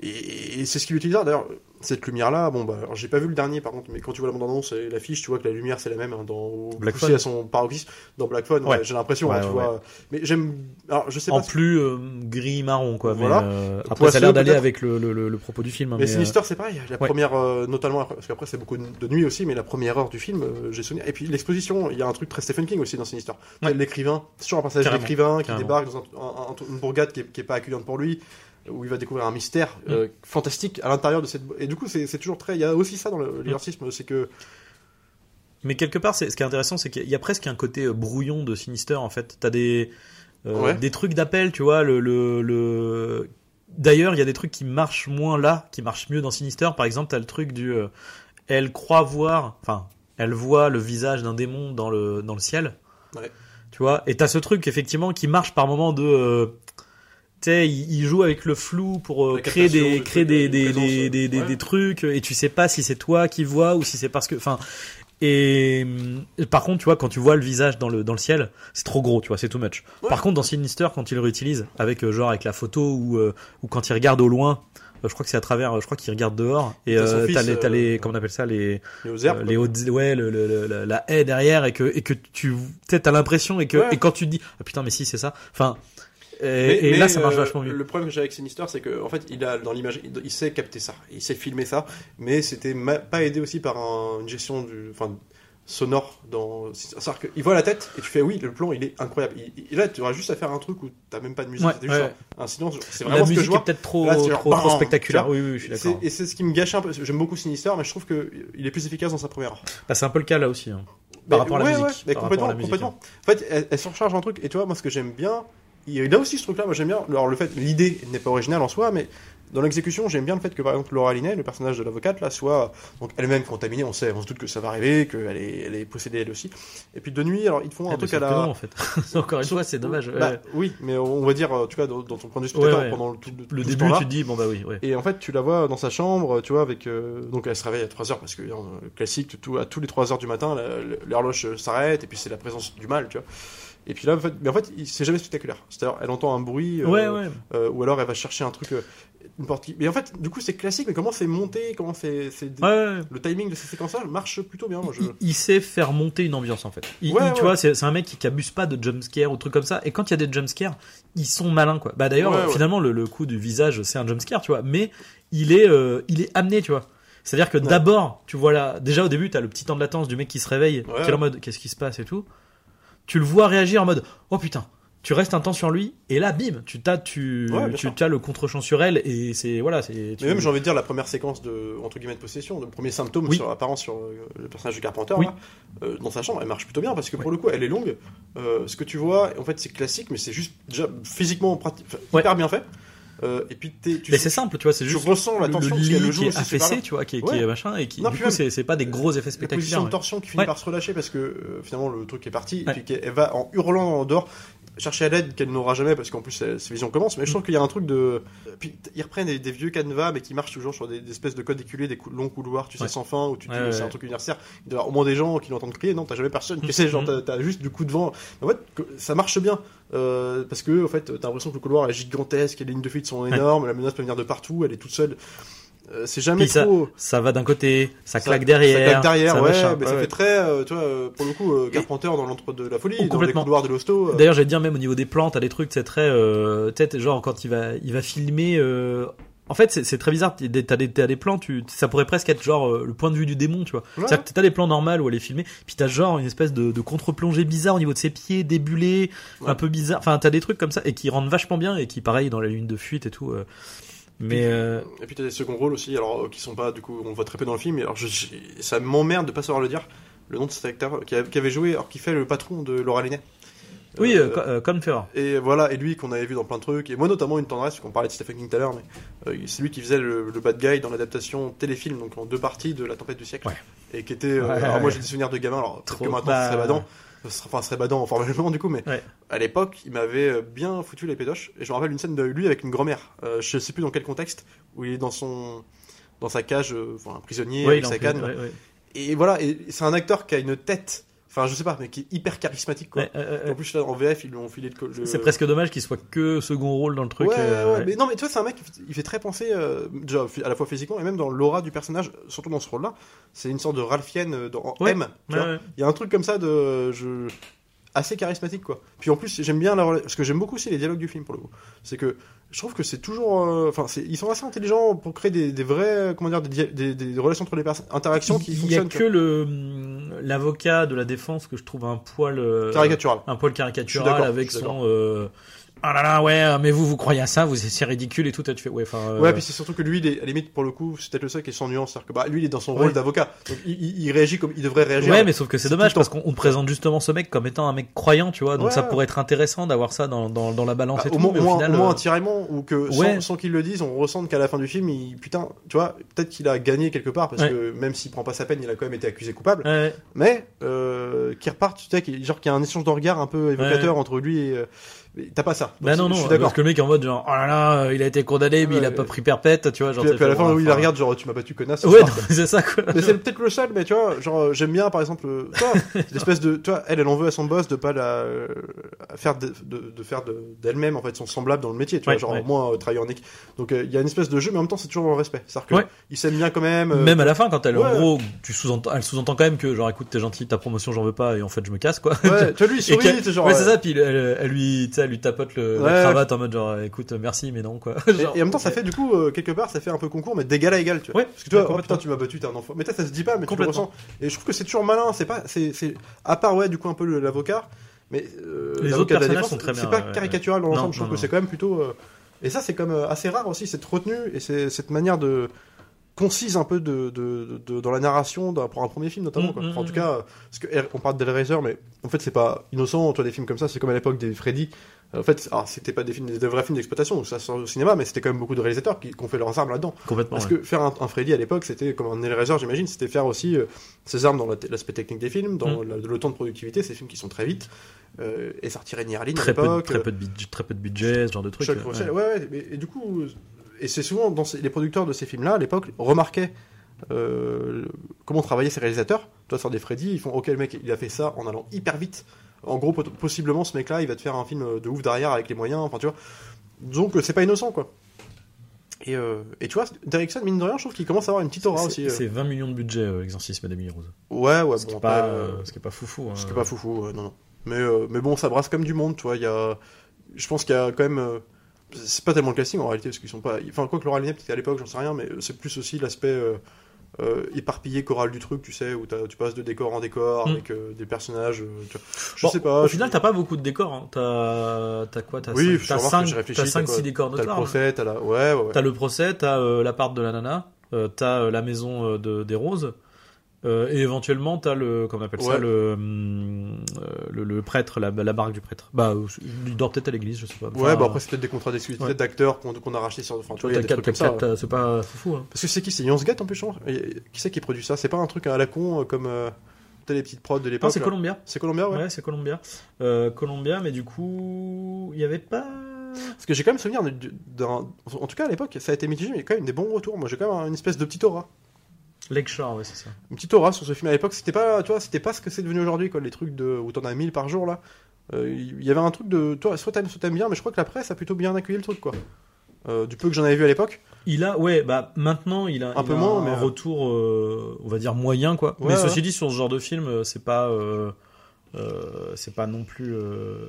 B: et, et c'est ce qu'il utilise. D'ailleurs, cette lumière-là, bon, bah, j'ai pas vu le dernier par contre, mais quand tu vois la bande-annonce et l'affiche, tu vois que la lumière c'est la même hein, dans
A: Black Phone.
B: à son paroxysme. Dans Black Phone, ouais,
A: Ouais.
B: j'ai l'impression,
A: Ouais,
B: hein, tu vois. Mais j'aime. Alors, je sais
A: en
B: pas. si-
A: plus euh, gris marron quoi.
B: Voilà.
A: Mais, euh, après
B: Poisseux,
A: ça a l'air d'aller avec le, le, le, le propos du film. hein,
B: Mais,
A: mais,
B: Sinister, c'est pareil. La première, euh, notamment, parce qu'après, c'est beaucoup de nuit aussi, mais la première heure du film, euh, j'ai souvenir. Et puis, l'exposition, il y a un truc très Stephen King aussi dans Sinister. L'écrivain, toujours un passage d'écrivain qui débarque dans un- un- un- une bourgade qui est, qui est pas accueillante pour lui, où il va découvrir un mystère euh, fantastique à l'intérieur de cette. Et du coup, c'est toujours très. Il y a aussi ça dans le- l'exorcisme, c'est que.
A: Mais quelque part, c'est, ce qui est intéressant, c'est qu'il y a presque un côté euh, brouillon de Sinister en fait. T'as des euh,
B: Ouais.
A: des trucs d'appel, tu vois. Le, le, le... D'ailleurs, il y a des trucs qui marchent moins là, qui marchent mieux dans Sinister. Par exemple, t'as le truc du, euh, elle croit voir, enfin, elle voit le visage d'un démon dans le dans le ciel.
B: Ouais.
A: Tu vois. Et t'as ce truc effectivement qui marche par moment de tu sais, il, joue avec le flou pour euh, créer des créer des
B: la
A: des, des,
B: euh,
A: des, des-
B: ouais.
A: des trucs et tu sais pas si c'est toi qui vois ou si c'est parce que enfin et par contre tu vois quand tu vois le visage dans le dans le ciel c'est trop gros tu vois c'est too much
B: Ouais.
A: par contre dans Sinister quand il le réutilise avec euh, genre avec la photo ou euh, ou quand il regarde au loin euh, je crois que c'est à travers euh, je crois qu'il regarde dehors et
B: T'as
A: euh, les
B: euh,
A: les comment on appelle ça les
B: aux herbes.
A: euh, les hautes ouais le, le- le- la, haie derrière et que et que tu t'as l'impression et que
B: Ouais.
A: et quand tu te dis ah putain mais si c'est ça enfin et,
B: Mais-
A: et
B: mais,
A: là ça marche
B: euh,
A: vachement mieux
B: Le problème que j'ai avec Sinister, c'est que en fait, il a dans l'image, il, il sait capter ça, il sait filmer ça, mais c'était pas aidé aussi par un- une gestion du, enfin, sonore dans. C'est-à-dire qu'il voit la tête et tu fais oui, le plan il est incroyable. Il- il- là, tu auras juste à faire un truc où t'as même pas de musique,
A: Ouais,
B: c'est juste
A: ouais.
B: un, un silence. C'est
A: la
B: vraiment que je
A: musique
B: vois.
A: est peut-être trop
B: Là, c'est genre,
A: trop, trop spectaculaire oui oui je suis d'accord
B: Et c'est ce qui me gâche un peu. J'aime beaucoup Sinister, mais je trouve que il est plus efficace dans sa première heure.
A: Bah, c'est un peu le cas là aussi hein.
B: Mais-
A: par rapport à la
B: ouais,
A: musique
B: ouais, mais
A: par rapport
B: complètement,
A: à la musique,
B: complètement. En fait, elle, elle surcharge un truc. Et tu vois, moi, ce que j'aime bien, il y a aussi ce truc-là. Moi, j'aime bien. Alors, le fait, l'idée n'est pas originale en soi, mais dans l'exécution, j'aime bien le fait que, par exemple, Laura Linney, le personnage de l'avocate, là, soit donc elle-même contaminée. On sait, on se doute que ça va arriver, qu'elle est, elle est possédée elle aussi. Et puis de nuit, alors ils te font
A: Ah,
B: un
A: mais
B: truc à la.
A: en fait encore une fois c'est dommage
B: Bah,
A: ouais.
B: Oui, mais on va dire, tu vois, dans, dans ton point de vue spectateur
A: Ouais, ouais.
B: pendant tout,
A: le
B: tout
A: début tu te dis bon bah oui ouais
B: Et en fait, tu la vois dans sa chambre, tu vois, avec. euh, donc, elle se réveille à 3h, parce que euh, classique, tout, à tous les 3h du matin, l'horloge s'arrête, et puis c'est la présence du mal, tu vois. Et puis là, en fait, mais en fait, il- c'est jamais spectaculaire. C'est-à-dire, elle entend un bruit, euh,
A: ouais ouais
B: euh, ou alors elle va chercher un truc, euh, une porte qui. Mais en fait, du coup, c'est classique, mais comment c'est monté, comment c'est.
A: Ouais, ouais.
B: Le timing de ces séquences-là marche plutôt bien, moi je.
A: Il, il sait faire monter une ambiance en fait. Il,
B: Ouais,
A: il- tu
B: ouais.
A: vois, c'est un mec qui, qui abuse pas de jumpscare ou trucs comme ça. Et quand il y a des jumpscares, ils sont malins quoi. Bah d'ailleurs, euh, finalement, le, le coup du visage, c'est un jumpscare, tu vois. Mais il est, euh, il est amené, tu vois. C'est-à-dire que d'abord, tu vois là, déjà au début, t'as le petit temps de latence du mec qui se réveille, qui est en mode qu'est-ce qui se passe et tout. Tu le vois réagir en mode oh putain. Tu restes un temps sur lui et là bim, tu t'as tu
B: Ouais, bien
A: tu
B: sûr.
A: as le contre-champ sur elle et c'est voilà, c'est tu-
B: Mais même, j'ai envie de dire, la première séquence de, entre guillemets, de possession, le premier symptôme
A: Oui.
B: sur, apparent sur euh, le personnage de Carpenter,
A: Oui.
B: là, euh, dans sa chambre, elle marche plutôt bien, parce que pour le coup, elle est longue. Euh, ce que tu vois, en fait, c'est classique, mais c'est juste déjà physiquement prati- enfin,
A: Ouais.
B: hyper bien fait. Euh, et puis, t'es- tu,
A: mais c'est simple, tu vois, c'est
B: tu
A: juste
B: ressens la tension,
A: le lit
B: le
A: qui est affaissé, tu vois, qui est,
B: Ouais.
A: qui est machin, et qui,
B: Non,
A: du coup, c'est pas des gros effets
B: la position
A: spectaculaires.
B: de torsion qui finit par se relâcher parce que euh, finalement le truc est parti
A: Ouais.
B: et puis qu'elle va en hurlant en dehors chercher à l'aide qu'elle n'aura jamais parce qu'en plus ses visions commencent mais je trouve qu'il y a un truc de puis ils reprennent des, des vieux canevas mais qui marchent toujours sur des, des espèces de codes éculés des cou- longs couloirs tu sais
A: Ouais.
B: sans fin où tu te dis
A: Ouais,
B: mais c'est un truc universitaire. Il doit y avoir au moins des gens qui l'entendent crier. Non t'as jamais personne qui sait genre
A: Mhm.
B: t'as, juste du coup de vent. En fait ça marche bien euh, parce que en fait t'as l'impression que le couloir est gigantesque les lignes de fuite sont énormes la menace peut venir de partout elle est toute seule Euh, c'est jamais
A: Puis ça-
B: trop
A: Ça va d'un côté, ça
B: ça-
A: claque derrière.
B: Ça claque derrière,
A: ça
B: ouais,
A: machin.
B: mais
A: Ouais,
B: ça fait très, euh, tu vois, euh, pour le coup, euh, Carpenter dans l'entre de la folie,
A: Oh,
B: dans les
A: complètement.
B: couloirs de l'hosto. euh,
A: D'ailleurs, j'allais dire même au niveau des plans, t'as des trucs, c'est très, euh, peut-être genre quand il va, il va filmer. euh, En fait, c'est très bizarre. T'as des, t'as des, plans, tu, ça pourrait presque être genre le point de vue du démon, tu vois.
B: Ouais.
A: C'est-à-dire que t'as des plans normaux où elle est filmée, puis t'as genre une espèce de, de contre-plongée bizarre au niveau de ses pieds, débulés,
B: Ouais.
A: un peu bizarre. Enfin, t'as des trucs comme ça et qui rendent vachement bien et qui, pareil, dans la ligne de fuite et tout. euh, Mais euh,
B: Et puis t'as des seconds rôles aussi, alors euh, qui sont pas, du coup, on voit très peu dans le film, et alors je, ça m'emmerde de pas savoir le dire, le nom de cet acteur qui, a- qui avait joué, alors qui fait le patron de Laura Linney.
A: oui,
B: Euh,
A: euh, co- euh, Farrell.
B: Et voilà, et lui qu'on avait vu dans plein de trucs, et moi notamment une tendresse, qu'on parlait de Stephen King tout à l'heure, mais euh, c'est lui qui faisait le, le bad guy dans l'adaptation téléfilm, donc en deux parties de La Tempête du siècle,
A: Ouais.
B: et qui était,
A: Ouais,
B: alors
A: ouais.
B: moi j'ai des souvenirs de gamin, alors
A: Trop.
B: que maintenant
A: Bah,
B: ce serait badant, ce serait- enfin serait badant formellement du coup, mais
A: Ouais.
B: à l'époque il m'avait euh, bien foutu les pédoches, et je me rappelle une scène de lui avec une grand-mère, euh, je sais plus dans quel contexte, où il est dans son dans sa cage, euh, enfin un prisonnier
A: Ouais,
B: avec sa canne.
A: ouais.
B: Et voilà, et c'est un acteur qui a une tête, enfin je sais pas, mais qui est hyper charismatique quoi.
A: Ouais, ouais, ouais, ouais.
B: En plus là en VF ils lui ont filé le.
A: C'est presque dommage qu'il soit que second rôle dans le truc.
B: Ouais,
A: euh,
B: ouais, mais non, mais tu vois, c'est un mec, qui fait- il fait très penser, euh, déjà, à la fois physiquement et même dans l'aura du personnage, surtout dans ce rôle-là. C'est une sorte de Ralphienne euh, dans, en
A: Ouais,
B: M.
A: ouais, ouais.
B: Il y a un truc comme ça de. Je... assez charismatique, quoi. Puis en plus, j'aime bien la Parce que j'aime beaucoup aussi les dialogues du film, pour le coup. C'est que je trouve que c'est toujours. euh, Enfin, ils sont assez intelligents pour créer des, des vrais. Comment dire, des, dia- des, des relations entre les personnes, interactions qui
A: Il y a
B: fonctionnent.
A: que le l'avocat de la défense que je trouve un poil euh.
B: Caricatural.
A: un poil caricatural avec son ah là là ouais euh, mais vous vous croyez à ça vous c'est ridicule et tout tu fais ouais enfin euh,
B: Ouais, puis c'est surtout que lui, il est, à la limite, pour le coup, c'est peut-être le seul qui est sans nuance. C'est-à-dire que bah, lui, il est dans son
A: Ouais.
B: rôle d'avocat. Donc il, réagit comme il devrait réagir.
A: Ouais, mais sauf que c'est dommage parce qu'on on te présente justement ce mec comme étant un mec croyant, tu vois. Donc
B: Ouais.
A: ça pourrait être intéressant d'avoir ça dans, dans, dans la balance
B: Bah,
A: et
B: au,
A: tout.
B: moins,
A: mais
B: au moins-
A: final,
B: au moins
A: euh,
B: un tiraillement ou que sans,
A: Ouais.
B: sans qu'ils le disent, on ressente qu'à la fin du film, il, putain, tu vois, peut-être qu'il a gagné quelque part parce que même s'il prend pas sa peine, il a quand même été accusé coupable.
A: ouais,
B: Mais euh, qui repart, tu sais, qu'il- genre qu'il y a un échange de regard un peu évocateur entre lui et euh, t'as pas ça.
A: Bah non
B: je
A: non,
B: suis d'accord.
A: parce que le mec est en mode genre oh là là, il a été condamné mais il a pas pris perpète, tu vois. Genre
B: Puis, à la fin, oui, il la regarde, genre tu m'as battu connasse.
A: Ouais, c'est ça quoi.
B: Mais c'est peut-être le seul, mais tu vois, genre j'aime bien par exemple, vois, l'espèce de, tu vois, elle, elle en veut à son boss de pas la euh, faire de, de, de faire de- d'elle-même en fait son semblable dans le métier, tu vois,
A: Ouais,
B: genre
A: ouais.
B: moi euh, travailler en équipe. Donc euh, il y a une espèce de jeu, mais en même temps c'est toujours le respect. C'est-à-dire
A: Ouais.
B: il s'aime bien quand même. euh,
A: Même à la fin, quand elle, en gros, tu sous-entends, elle sous-entend quand même que, genre, écoute, t'es gentil, ta promotion, j'en veux pas, et en fait, je me casse, quoi.
B: Ouais, tu vois, lui il sourit, genre.
A: ouais, c'est
B: euh,
A: ça, puis elle, lui, sais, elle lui tapote le,
B: Ouais.
A: la cravate en mode genre, écoute, merci, mais non, quoi.
B: Et,
A: Genre,
B: et en même temps, ça fait du coup, euh, quelque part, ça fait un peu concours, mais d'égal à égal, tu vois.
A: Ouais,
B: Parce que tu vois, oh putain, tu m'as battu, t'es un enfant. Mais toi, ça se dit pas, mais tu le ressens. Et je trouve que c'est toujours malin, c'est pas, c'est, c'est, à part, ouais, du coup, un peu l'avocat, mais, euh,
A: Les autres personnages
B: défense,
A: sont très
B: C'est
A: bien,
B: pas
A: ouais,
B: caricatural dans l'ensemble, je trouve
A: non,
B: que c'est quand même plutôt, euh, et ça, c'est comme euh, assez rare aussi, cette retenue et c'est, cette manière de, concise un peu de, de, de- dans la narration pour un premier film notamment
A: Mm,
B: quoi.
A: mm,
B: Enfin, en tout
A: mm.
B: cas euh, parce que on parle d'Hellraiser mais en fait c'est pas innocent toi des films comme ça c'est comme à l'époque des Freddy en fait c'était pas des films des vrais films d'exploitation donc ça sort au cinéma mais c'était quand même beaucoup de réalisateurs qui, qui ont fait leurs armes là-dedans
A: Complètement.
B: parce
A: ouais.
B: que faire un, un Freddy à l'époque, c'était comme un Hellraiser, j'imagine, c'était faire aussi euh, ses armes dans la- l'aspect technique des films, dans
A: Mm.
B: la- le temps de productivité, ces films qui sont très vite, euh, et sortir Rennie Harlin à
A: Très peu, de-
B: l'époque.
A: très peu de budget, très peu de budget, ce genre de truc. Euh,
B: Russell,
A: ouais.
B: ouais, ouais, mais- et du coup, euh, et c'est souvent dans ces- les producteurs de ces films-là, à l'époque, remarquaient euh, comment travaillaient ces réalisateurs. Toi, sur des Freddy, ils font, ok, le mec, il a fait ça en allant hyper vite. En gros, possiblement, ce mec-là, il va te faire un film de ouf derrière avec les moyens, enfin, tu vois. Donc, euh, c'est pas innocent, quoi. Et, euh, et tu vois, Derrickson, mine de rien, je trouve qu'il commence à avoir une petite aura aussi. euh.
A: C'est 20 millions de budget, euh, Exorcisme d'Emily Rose.
B: Ouais, ouais,
A: Ce qui
B: bon,
A: est pas,
B: après, euh,
A: euh, ce qui est pas foufou. hein.
B: ce qui est pas foufou, euh, non, non. Mais, euh, mais bon, ça brasse comme du monde, tu vois. Y a, je pense qu'il y a quand même. C'est pas tellement le casting en réalité, parce qu'ils sont pas. Enfin, quoi que Laura Linney, peut-être à l'époque, j'en sais rien, mais c'est plus aussi l'aspect euh, euh, éparpillé choral du truc, tu sais, où tu passes de décor en décor
A: Mm.
B: avec euh, des personnages. tu. Je
A: Bon,
B: sais pas.
A: Au
B: je-
A: final, t'as pas beaucoup de décors. Hein. T'as, t'as quoi? T'as
B: Oui,
A: 5,
B: je
A: t'as
B: remarque que
A: 5,
B: j'ai réfléchi,
A: t'as
B: t'as
A: 5
B: quoi?
A: 6 décors
B: T'as le
A: hein.
B: procès, t'as la. Ouais, ouais, ouais.
A: T'as le procès, t'as l'appart de la nana, t'as la maison de, des roses, euh, et éventuellement t'as le, comment on appelle ça,
B: Ouais.
A: le, hum, euh, le, le prêtre, la, la barque du prêtre. Bah, il dort peut-être à l'église, je sais pas.
B: Ouais, bah après, c'est peut-être des contrats d'exclusivité
A: ouais.
B: d'acteurs qu'on a rachetés sur. Enfin, tu vois,
A: t'as- c'est pas fou. Hein.
B: Parce que c'est qui? C'est Lionsgate en Et Qui c'est qui produit ça? C'est pas un truc à la con euh, comme. euh, t'as les petites prods de
A: Non,
B: l'époque
A: c'est Columbia.
B: C'est Columbia, ouais.
A: Ouais, c'est Columbia. Euh, Columbia, mais du coup, il y avait pas.
B: Parce que j'ai quand même souvenir d'un. En tout cas, à l'époque, ça a été mitigé, mais il y a quand même des bons retours. Moi, j'ai quand même une espèce de petite aura.
A: Lakeshore, ouais, c'est ça.
B: Une petite aura sur ce film à l'époque. C'était pas, tu vois, c'était pas ce que c'est devenu aujourd'hui, quoi. Les trucs de où t'en as 1000 par jour là. Euh, Il y avait un truc de, toi, soit t'aimes, soit t'aimes bien, mais je crois que la presse a plutôt bien accueilli le truc, quoi. Euh, du peu que j'en avais vu à l'époque.
A: Il a, ouais, bah maintenant il a
B: Un
A: il
B: peu
A: a
B: moins,
A: un
B: mais, euh,
A: retour, euh, on va dire moyen quoi.
B: Ouais,
A: mais
B: ouais.
A: ceci dit, sur ce genre de film, c'est pas, euh, euh, c'est pas non plus, euh,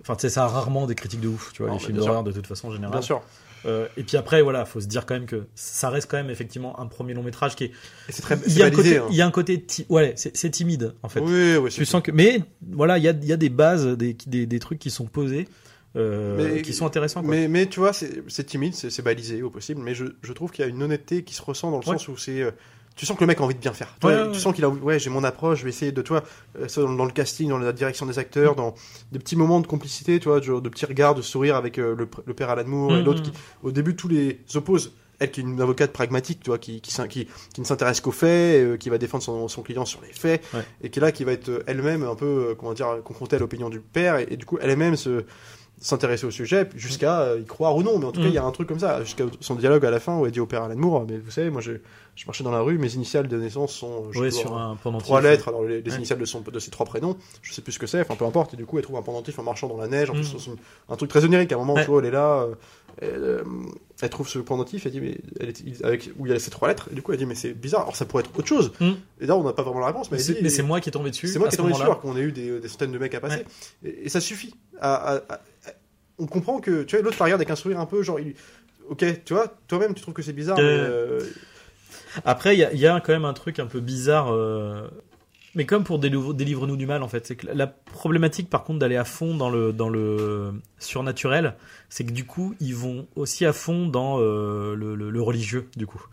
A: enfin tu sais, ça a rarement des critiques de ouf, tu vois,
B: Non,
A: les films
B: bien
A: d'horreur de toute façon en général.
B: Bien sûr.
A: Euh, et puis après, voilà, faut se dire quand même que ça reste quand même effectivement un premier long métrage qui est,
B: Et c'est très,
A: il y a un côté,
B: hein.
A: il y a un côté, ti- ouais, c'est c'est timide en fait.
B: Oui, oui, c'est-
A: Tu sens que, mais voilà, il y a, il y a des bases, des, des, des trucs qui sont posés, euh,
B: Mais-
A: qui sont intéressants. Quoi.
B: Mais, mais tu vois, c'est c'est timide, c'est c'est balisé au possible, mais je, je trouve qu'il y a une honnêteté qui se ressent dans le
A: Ouais.
B: sens où c'est. euh, Tu sens que le mec a envie de bien faire. Tu,
A: Ouais,
B: vois,
A: ouais,
B: tu
A: ouais.
B: sens qu'il a. Ouais, j'ai mon approche, je vais essayer de. Toi, euh, ça, dans, dans le casting, dans la direction des acteurs, dans des petits moments de complicité, tu vois, genre de petits regards, de sourire avec euh, le, père Alan Moore et l'autre qui, au début, tous les opposent. Elle qui est une avocate pragmatique, tu vois, qui, qui, s'in- qui, qui ne s'intéresse qu'aux faits, euh, qui va défendre son, son client sur les faits, et qui est là, qui va être euh, elle-même un peu, euh, comment dire, confrontée à l'opinion du père, et, et du coup, elle-même se s'intéresser au sujet jusqu'à euh, y croire ou non mais en tout cas
A: Mm.
B: il y a un truc comme ça jusqu'à son dialogue à la fin où elle dit au père Alan Moore mais vous savez moi je, je marchais dans la rue mes initiales de naissance sont je
A: Ouais, sur un pendentif.
B: trois lettres alors les, les
A: Ouais.
B: initiales de son de ses trois prénoms je sais plus ce que c'est enfin peu importe et du coup elle trouve un pendentif en marchant dans la neige en
A: Mm.
B: plus un truc très onirique à un moment
A: Ouais.
B: tu vois elle est là euh, elle, euh, elle trouve ce pendentif elle dit mais elle est, avec où il y a ces trois lettres et du coup elle dit mais c'est bizarre alors ça pourrait être autre chose
A: Mm.
B: et là on n'a pas vraiment la réponse mais,
A: c'est moi qui est tombé dessus.
B: c'est moi qui
A: ce
B: tombé dessus alors qu'on a eu des, des centaines de mecs à passer. Et, et ça suffit. À, à- à- on comprend que, tu vois, l'autre la regarde avec un sourire un peu genre, il- ok, tu vois, toi-même tu trouves que c'est bizarre, mais,
A: Euh,
B: euh,
A: Après, il y a, il y a quand même un truc un peu bizarre. euh, Mais comme pour Délivre- Délivre-nous du mal, en fait, c'est que la problématique, par contre, d'aller à fond dans le dans le surnaturel, c'est que du coup, ils vont aussi à fond dans euh, le religieux, du coup.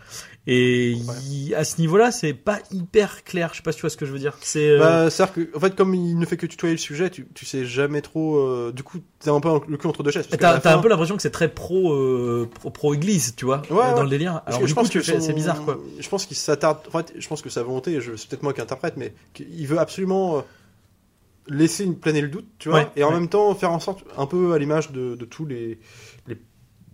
A: Et il- à ce niveau-là, c'est pas hyper clair. Je sais pas si tu vois ce que je veux dire. C'est euh,
B: bah, c'est-à-dire que, en fait, comme il ne fait que tutoyer le sujet, tu, tu sais jamais trop, euh, du coup, t'es un peu le cul entre deux chaises.
A: T'as
B: fin-
A: un peu l'impression que c'est très pro, euh, pro pro église, tu vois,
B: Ouais,
A: dans le délire. Alors
B: que
A: du
B: je
A: coup,
B: pense
A: tu
B: que son-
A: c'est bizarre quoi.
B: Je pense qu'il s'attarde. En fait, je pense que sa volonté, je... c'est peut-être moi qui interprète, mais qu'il veut absolument euh, laisser une- planer le doute, tu vois,
A: Ouais,
B: et en même temps faire en sorte, un peu à l'image de, de tous les, les,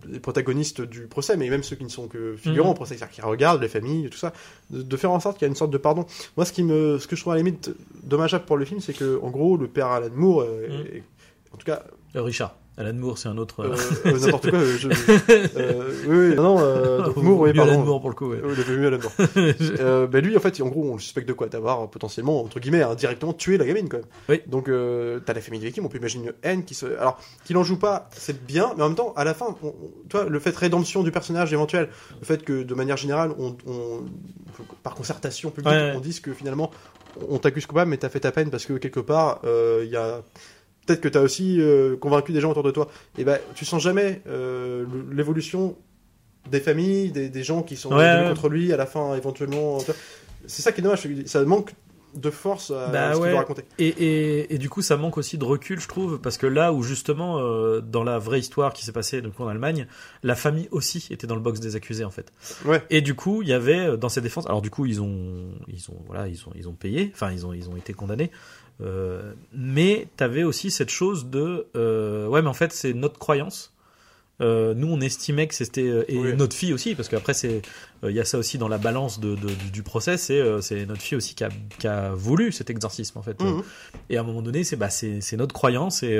B: les protagonistes du procès, mais même ceux qui ne sont que figurants
A: Mhm.
B: au procès, c'est-à-dire qui regardent les familles, tout ça, de, de faire en sorte qu'il y a une sorte de pardon. Moi, ce qui me, ce que je trouve à la limite dommageable pour le film, c'est que, en gros, le père Alan Moore, euh,
A: Mhm.
B: est- en tout cas,
A: Euh, Richard, Alan Moore, c'est un autre.
B: euh,
A: euh,
B: euh, n'importe quoi, je, oui, oui, non, non, donc Moore, oui,
A: Mieux Alan
B: pardon.
A: Moore pour le coup. ouais.
B: Euh, le fameux Alan Moore. Euh, bah lui en fait en gros on le suspecte de quoi? D'avoir potentiellement entre guillemets indirectement tué la gamine quand même
A: Oui.
B: donc t'as la famille des victimes on peut imaginer une haine qui se alors qu'il en joue pas c'est bien mais en même temps à la fin on- toi le fait de rédemption du personnage éventuel le fait que de manière générale on, on- par concertation publique
A: Ouais, ouais.
B: on dise que finalement on t'accuse coupable mais t'as fait ta peine parce que quelque part euh, il y a peut-être que t'as aussi euh, convaincu des gens autour de toi et ben tu sens jamais euh, l'évolution des familles, des, des gens qui sont
A: Ouais,
B: contre lui à la fin éventuellement. tu. C'est ça qui est dommage, ça manque de force à
A: Bah
B: ce
A: ouais.
B: raconter.
A: Et, et, et du coup, ça manque aussi de recul, je trouve, parce que là où justement, euh, dans la vraie histoire qui s'est passée donc, en Allemagne, la famille aussi était dans le box des accusés en fait.
B: Ouais.
A: Et du coup, il y avait dans ces défenses, alors du coup, ils ont, ils ont, voilà, ils ont, ils ont payé, enfin, ils ont, ils ont été condamnés. Euh, mais t'avais aussi cette chose de, euh, ouais, mais en fait, c'est notre croyance. Euh, nous, on estimait que c'était euh, et
B: Oui.
A: notre fille aussi, parce qu'après c'est, euh, il y a ça aussi dans la balance de, de- du, procès, c'est c'est notre fille aussi qui a, qui a voulu cet exorcisme en fait.
B: Mhm.
A: Et à un moment donné, c'est bah c'est notre croyance et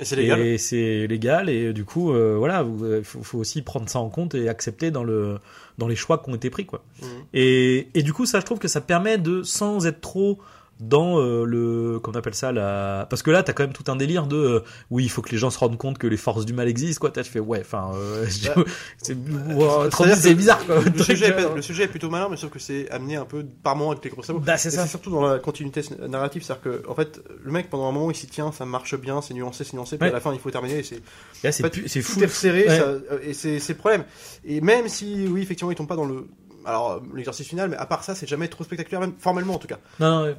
B: Et c'est légal.
A: et c'est légal et du coup voilà, il faut, faut aussi prendre ça en compte et accepter dans le dans les choix qui ont été pris quoi.
B: Mhm.
A: Et et du coup, ça je trouve que ça permet de sans être trop dans euh, le comment on appelle ça la parce que là t'as quand même tout un délire de euh, oui il faut que les gens se rendent compte que les forces du mal existent quoi t'as tu fais ouais enfin euh, c'est wow, c'est bizarre quoi
B: Le sujet, est, pas- le sujet est plutôt malin, mais sauf que c'est amené un peu par moment avec les gros sabots.
A: bah c'est
B: c'est surtout dans la continuité narrative, c'est-à-dire que en fait, le mec pendant un moment il s'y tient, ça marche bien, c'est nuancé, c'est nuancé, puis
A: Ouais.
B: à la fin il faut terminer. et C'est
A: c'est
B: fait,
A: c'est fou
B: est resserré,
A: Ouais.
B: ça- euh, et c'est c'est problème. Et même si oui effectivement ils tombent pas dans le alors euh, l'exercice final, mais à part ça c'est jamais trop spectaculaire, même formellement en tout cas.
A: non, non,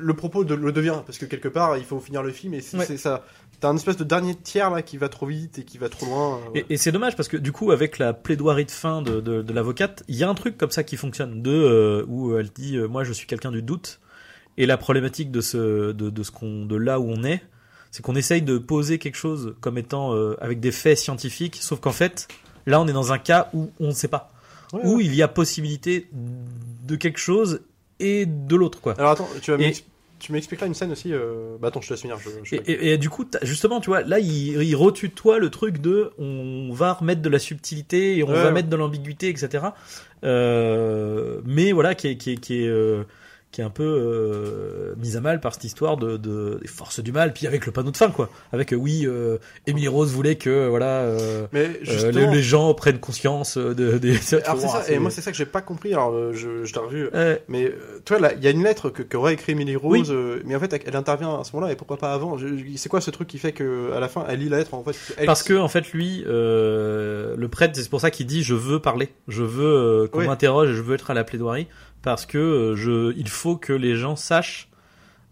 B: le propos de- le devient parce que quelque part il faut finir le film et c'est
A: Ouais.
B: ça t'as un espèce de dernier tiers là qui va trop vite et qui va trop loin euh,
A: Et, et c'est dommage parce que du coup, avec la plaidoirie de fin de, de, de l'avocate, il y a un truc comme ça qui fonctionne, de euh, où elle dit euh, moi je suis quelqu'un du doute. Et la problématique de ce de, de ce qu'on de là où on est, c'est qu'on essaye de poser quelque chose comme étant avec des faits scientifiques, sauf qu'en fait, là on est dans un cas où on ne sait pas,
B: Ouais,
A: où
B: ouais.
A: il y a possibilité de quelque chose et de l'autre quoi.
B: alors attends tu vas
A: Et-
B: tu m'expliqueras une scène aussi euh... bah attends je te laisse finir je, je-
A: Et, et- et du coup, justement, tu vois, là, il, il retutoie le truc de on va remettre de la subtilité et on
B: Ouais,
A: va
B: ouais.
A: mettre de l'ambiguïté, etc. Euh, mais voilà, qui est, qui est, qui est, euh, qui est un peu euh, mise à mal par cette histoire de, de des forces du mal, puis avec le panneau de fin, quoi. Avec euh, oui, euh, Emily Rose voulait que voilà, euh,
B: mais
A: euh,
B: justement
A: les, les gens prennent conscience de, des.
B: alors
A: Ouah,
B: ça et moi c'est ça que j'ai pas compris alors je, je t'ai revu mais toi là il y a une lettre que qu'aurait écrit Emily Rose
A: Oui.
B: euh, mais en fait elle intervient à ce moment-là et pourquoi pas avant? C'est quoi ce truc qui fait que à la fin elle lit la lettre en fait elle-
A: Parce que en fait lui, euh, le prêtre, c'est pour ça qu'il dit je veux parler, je veux euh, qu'on m'interroge, je veux être à la plaidoirie, parce que euh, je, il faut que les gens sachent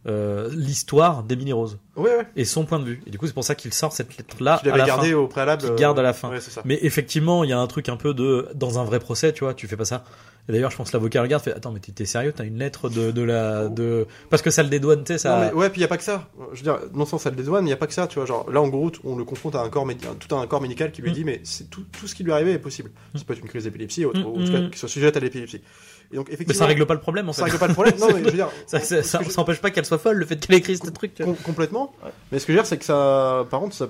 A: euh, l'histoire d'Emily Rose
B: Ouais, ouais.
A: et son point de vue. Et du coup, c'est pour ça qu'il sort cette lettre-là
B: Tu l'avais
A: la
B: gardé
A: fin.
B: au préalable.
A: Qu'il
B: euh,
A: garde à la fin.
B: Ouais, ça.
A: Mais effectivement, il y a un truc un peu de dans un vrai procès, tu vois, tu fais pas ça. Et d'ailleurs, je pense que l'avocat regarde, fait attends, mais t'es sérieux, t'as une lettre de, de la de parce que ça le dédouane, tu sais, ça.
B: Non, mais ouais, puis il y a pas que ça. Je veux dire, non sans ça le dédouane, il y a pas que ça, tu vois. Genre là, en gros, on le confronte à un corps médi- tout un corps médical qui lui
A: Mm.
B: dit, mais c'est tout, tout ce qui lui est arrivé est possible. Ça peut être une crise d'épilepsie, ou,
A: Mm,
B: ou en tout cas,
A: mm.
B: qu'il soit sujette à l'épilepsie. Et donc
A: Mais ça règle pas le problème en fait.
B: ça règle pas le problème. Non, mais je veux dire,
A: Ça, ça,
B: ce
A: ça,
B: que je-
A: ça empêche pas qu'elle soit folle, le fait qu'elle écrit ce truc.
B: Com- complètement. Mais ce que je veux dire, c'est que ça, par contre, ça,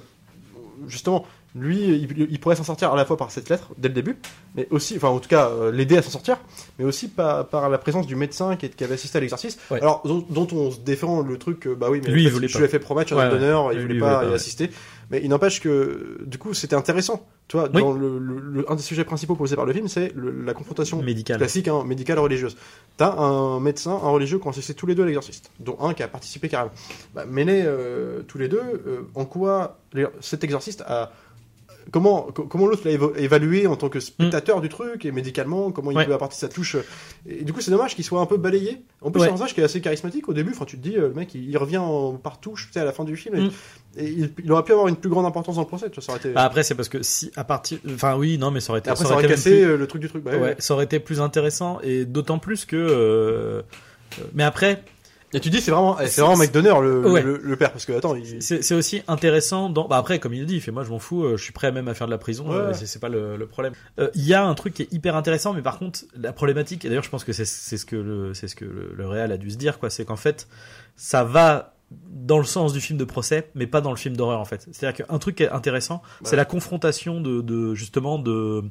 B: justement, lui, il, il pourrait s'en sortir à la fois par cette lettre dès le début, mais aussi, enfin, en tout cas, euh, l'aider à s'en sortir, mais aussi par, par la présence du médecin qui, est- qui avait assisté à l'exercice.
A: Ouais.
B: Alors, dont, dont on se défend le truc, euh, bah oui, mais
A: Lui,
B: en
A: il
B: fait,
A: voulait
B: je lui ai fait promettre un
A: Ouais,
B: d'honneur, il
A: il
B: pas
A: voulait pas,
B: y assister. Mais il n'empêche que, du coup, c'était intéressant. Tu vois,
A: Oui.
B: dans le, le- le- un des sujets principaux posés par le film, c'est la confrontation
A: Médical.
B: classique, hein, médicale religieuse. T'as un médecin, un religieux qui ont assisté tous les deux à l'exercice, dont un qui a participé carrément. Bah, mêlés euh, tous les deux, euh, en quoi les- cet exorciste a. Comment, co- comment l'autre l'a évalué en tant que spectateur du truc et médicalement, comment il
A: Mm. Ouais.
B: peut apporter sa touche. Et du coup, c'est dommage qu'il soit un peu balayé. En plus,
A: Ouais.
B: c'est un personnage qui est assez charismatique au début. Enfin, tu te dis, euh, le mec, il, il revient en, par touche, tu sais, à la fin du film. Et,
A: Mm.
B: et il, il aurait pu avoir une plus grande importance dans le procès. Tu vois, ça aurait été.
A: Bah, après, c'est parce que si à partir, enfin oui, non, mais ça aurait été,
B: après, ça
A: ça
B: aurait cassé
A: plus-
B: euh, le truc du truc. Bah, ouais,
A: ça aurait été plus intéressant et d'autant plus que. euh, Mais après,
B: Et tu dis, c'est vraiment, c'est vraiment mec d'honneur le,
A: Ouais.
B: le, le père, parce que attends, il,
A: c'est c'est aussi intéressant. Dans... Bah après, comme il le dit, il fait moi je m'en fous, euh, je suis prêt même à faire de la prison.
B: Ouais.
A: euh, c'est pas le, le problème. Euh, Il y a un truc qui est hyper intéressant, mais par contre, la problématique. Et d'ailleurs, je pense que c'est ce que le c'est ce que le, le réal a dû se dire, quoi. C'est qu'en fait, ça va dans le sens du film de procès, mais pas dans le film d'horreur en fait. C'est-à-dire qu'un truc qui est intéressant, c'est la confrontation de, de justement de,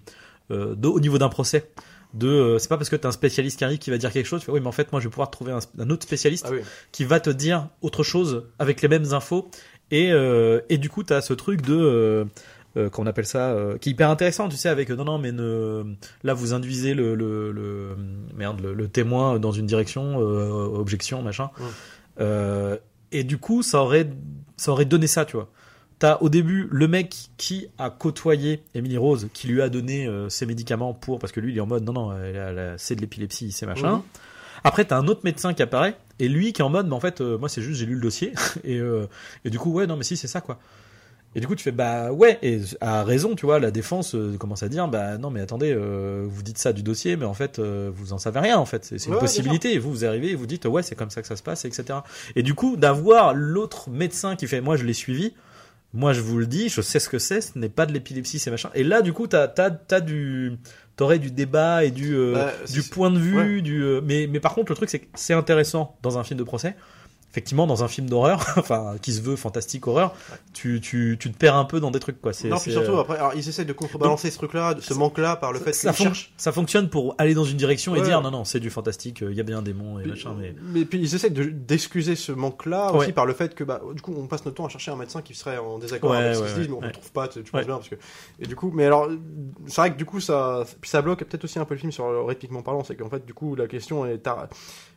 A: euh, de au niveau d'un procès. De, euh, c'est pas parce que t'as un spécialiste qui arrive qui va dire quelque chose, tu fais, oui, mais en fait, moi, je vais pouvoir trouver un, un autre spécialiste
B: Ah oui.
A: qui va te dire autre chose avec les mêmes infos. Et, euh, et du coup, tu as ce truc de. Euh, euh, qu'on appelle ça, qui est hyper intéressant, tu sais, avec non, non, mais ne, là vous induisez le, le, le merde, le, le témoin dans une direction, objection, machin.
B: Mm.
A: Euh, et du coup, ça aurait, ça aurait donné ça, tu vois. T'as au début le mec qui a côtoyé Emily Rose, qui lui a donné euh, ses médicaments pour, parce que lui il est en mode non, non, c'est de l'épilepsie, c'est machin.
B: Mhm.
A: Après, t'as un autre médecin qui apparaît, et lui qui est en mode, mais en fait, euh, moi c'est juste, j'ai lu le dossier, et, euh, et du coup, ouais, non, mais si, c'est ça, quoi. Et du coup, tu fais, bah ouais, et à raison, tu vois, la défense commence à dire, bah non, mais attendez, vous dites ça du dossier, mais en fait, vous en savez rien, en fait, c'est c'est une
B: Ouais,
A: possibilité, et vous, vous arrivez, et vous dites, ouais, c'est comme ça que ça se passe, etc. Et du coup, d'avoir l'autre médecin qui fait, moi je l'ai suivi, moi je vous le dis, je sais ce que c'est, ce n'est pas de l'épilepsie, c'est machin. Et là, du coup, t'as, t'as, t'as du, t'aurais du débat et du, euh,
B: Bah,
A: du point de vue,
B: ouais.
A: du, euh, mais, mais par contre, le truc, c'est que c'est intéressant dans un film de procès. Effectivement, dans un film d'horreur, enfin, qui se veut fantastique horreur, tu, tu, tu te perds un peu dans des trucs, quoi.
B: Non, puis surtout,
A: euh,
B: après, alors, ils essaient de contrebalancer ce truc-là, ce manque-là, par le fait
A: ça, fon-
B: cherchent.
A: ça fonctionne pour aller dans une direction et dire non, non, c'est du fantastique, il y a bien un démon et
B: Puis,
A: machin, mais.
B: mais puis ils essaient de- d'excuser ce manque-là aussi par le fait que bah du coup on passe notre temps à chercher un médecin qui serait en désaccord avec ce qu'ils se disent, mais on ne trouve pas, tu, tu penses bien parce que et du coup mais alors c'est vrai que du coup ça puis ça bloque peut-être aussi un peu le film sur rythmiquement parlant, c'est qu'en fait du coup la question est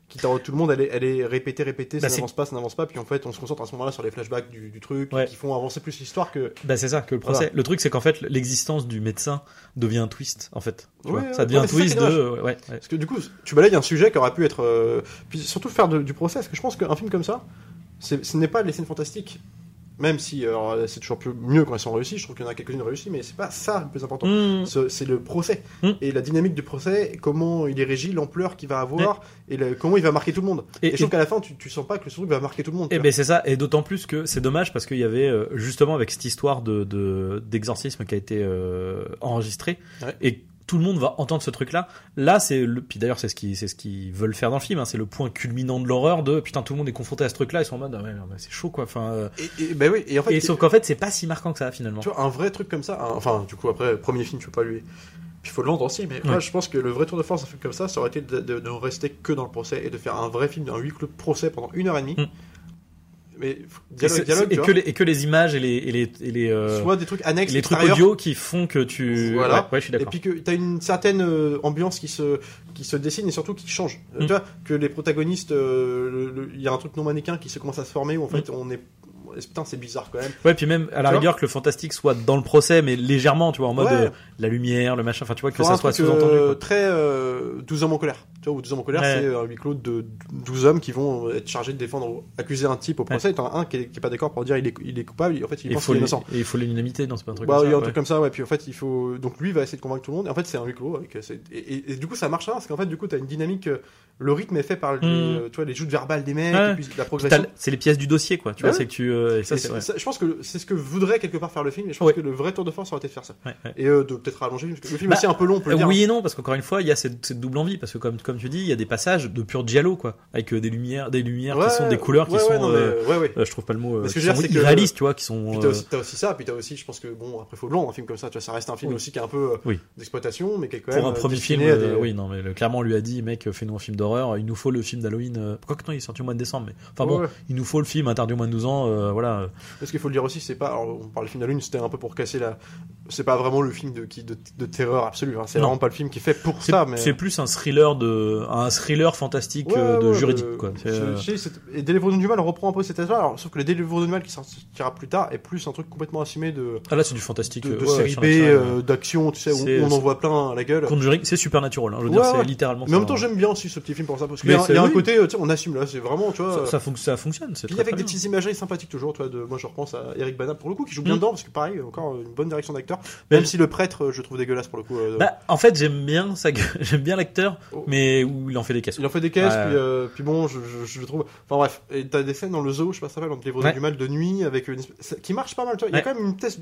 B: qui taraude tout le monde, elle est, elle est répétée, répétée,
A: Bah,
B: ça n'avance pas, ça n'avance pas, puis en fait on se concentre à ce moment-là sur les flashbacks du, du truc
A: Ouais.
B: qui font avancer plus l'histoire que
A: Bah c'est ça que le procès.
B: Voilà.
A: Le truc c'est qu'en fait l'existence du médecin devient un twist en fait. Tu
B: Ouais,
A: vois.
B: ouais,
A: ça devient un twist de.
B: Parce que du coup, tu balayes un sujet qui aurait pu être. euh, Puis surtout faire de- du procès, parce que je pense qu'un film comme ça, ce n'est pas les scènes fantastiques. Même si alors, c'est toujours plus, mieux quand elles sont réussies, je trouve qu'il y en a quelques-unes réussies, mais c'est pas ça le plus important.
A: Mmh.
B: Ce- C'est le procès.
A: Mm.
B: Et la dynamique du procès, comment il est régi, l'ampleur qu'il va avoir, et le- comment il va marquer tout le monde.
A: Et-
B: Et, je trouve
A: et-
B: qu'à la fin, tu, tu sens pas que le truc va marquer tout le monde.
A: Et
B: tu
A: ben c'est ça, et d'autant plus que c'est dommage parce qu'il y avait euh, justement avec cette histoire de de- d'exorcisme qui a été euh,
B: Ouais.
A: et tout le monde va entendre ce truc-là. Là, c'est le puis d'ailleurs c'est ce qui c'est ce qu'ils veulent faire dans le film. hein, c'est le point culminant de l'horreur de putain tout le monde est confronté à ce truc-là. Ils sont en mode ah ouais, c'est chaud quoi. Enfin euh.
B: Et, et- ben oui, et en fait,
A: et sauf qu'en fait c'est pas si marquant que ça finalement.
B: Tu vois, un vrai truc comme ça, un- enfin, du coup, après, premier film, tu peux pas lui. Puis il faut le vendre aussi, mais moi, je pense que le vrai tour de force d'un film comme ça, ça aurait été de, de- de rester que dans le procès et de faire un vrai film d'un huis clos de procès pendant une heure et demie.
A: Mm.
B: Mais
A: Et,
B: dialogue,
A: et que les, et que les images et les et les, et les, euh,
B: soit des trucs annexes,
A: les trucs audio qui font que tu
B: Voilà.
A: ouais, ouais, je suis
B: Et puis que tu as une certaine euh, ambiance qui se, qui se dessine et surtout qui change. Euh,
A: Mm.
B: Tu vois, que les protagonistes, euh, il y a un truc non mannequin qui se commence à se former où en fait on est. Putain, c'est bizarre quand même.
A: Ouais, puis même à la
B: Tu
A: rigueur que le fantastique soit dans le procès, mais légèrement, tu vois, en mode
B: Ouais.
A: euh, la lumière, le machin, enfin, tu vois, que ça soit sous-entendu.
B: euh, très euh, 12 hommes en colère. Tu vois, ou deux hommes en colère,
A: Ouais.
B: c'est un huis clos de 12 hommes qui vont être chargés de défendre, accuser un type au procès, et t'en as un qui est, qui est pas d'accord pour dire il est, il est coupable, et en fait il
A: Il
B: pense
A: faut,
B: qu'il est innocent.
A: et il faut l'unanimité, non, c'est pas un truc
B: Bah,
A: comme
B: il y
A: ça,
B: a un
A: ouais.
B: truc comme ça, ouais. Puis en fait, il faut. Donc lui va essayer de convaincre tout le monde. Et en fait, c'est un huis clos. Avec... c'est- Et, et- et du coup, ça marche là, parce qu'en fait, du coup, t'as une dynamique. euh, Le rythme est fait par les,
A: Mm.
B: euh, tu vois, les joutes verbales des mecs,
A: Ouais.
B: et puis la progression.
A: le- C'est les pièces du dossier, quoi. Tu
B: Ouais,
A: vois, c'est que tu. euh, et ça,
B: Et
A: ouais.
B: ça- je pense que c'est ce que voudrait quelque part faire le film, et je pense
A: Ouais.
B: que le vrai tour de force aurait été de faire ça.
A: Ouais, ouais.
B: Et euh, de peut-être rallonger, parce que le film
A: Bah,
B: aussi un peu long, on peut le
A: Euh,
B: dire.
A: oui et non, parce qu'encore une fois, il y a cette, cette double envie, parce que comme, comme tu dis, il y a des passages de pur giallo, quoi, avec euh, des lumières, des lumières
B: Ouais,
A: qui sont des couleurs qui
B: ouais,
A: sont,
B: non,
A: euh, euh, je trouve pas le mot, euh,
B: Mais ce que
A: qui sont
B: que-
A: tu vois, qui sont.
B: Puis
A: euh,
B: t'as aussi, ça, puis t'as aussi, je pense que bon, après faut le long, un film comme ça, tu vois, ça reste un film
A: Oui.
B: aussi qui est un peu euh,
A: Oui.
B: d'exploitation, mais qui est quand
A: pour
B: même
A: un
B: euh,
A: premier film,
B: des-
A: euh, oui, non, mais clairement, on lui a dit, mec, fais-nous un film d'horreur, il nous faut le film d'Halloween. euh, Pourquoi que non, il est sorti au mois de décembre, mais enfin bon, il nous faut le film interdit au moins de 12 ans, euh, voilà.
B: Parce qu'il faut le dire aussi, c'est pas. Alors, on parle du film lune, c'était un peu pour casser la. C'est pas vraiment le film de, qui, de, de terreur absolue. hein. C'est vraiment pas le film qui est fait pour ça, mais.
A: c'est plus un thriller de, un thriller fantastique
B: Ouais,
A: euh, de
B: ouais,
A: juridique,
B: euh,
A: quoi. Euh,
B: Et Deliveroo du mal reprend un peu cet alors sauf que le Deliveroo du mal qui sortira plus tard est plus un truc complètement assumé de,
A: Ah là, c'est du fantastique.
B: de,
A: euh,
B: de
A: ouais,
B: série B, euh, d'action, tu sais, où on en voit plein à la gueule.
A: Conjuring, c'est supernatural. Hein, je veux dire, c'est littéralement.
B: Mais en même temps, j'aime bien aussi ce petit film pour ça, parce qu'il
A: Mais
B: y a, y un côté, euh, tu sais, on assume là, c'est vraiment, tu vois.
A: ça,
B: euh,
A: ça, fonc- ça fonctionne. C'est
B: Puis avec des petites imageries sympathiques toujours. De, moi, je repense à Eric Bana pour le coup, qui joue bien
A: Mm.
B: dedans, parce que pareil, encore une bonne direction d'acteur.
A: Mais-
B: Même si le prêtre, euh, je trouve dégueulasse pour le coup. euh,
A: Bah, en fait, j'aime bien ça, j'aime bien l'acteur,
B: Oh.
A: Mais où il en fait des caisses.
B: Il en fait des caisses,
A: Ouais.
B: puis, euh, puis bon, je, je, je le trouve. Enfin bref, et t'as des scènes dans le zoo, je sais pas si ça s'appelle, entre les
A: Ouais.
B: du mal de nuit, avec une qui marche pas mal, tu vois. Il y a quand même une thèse.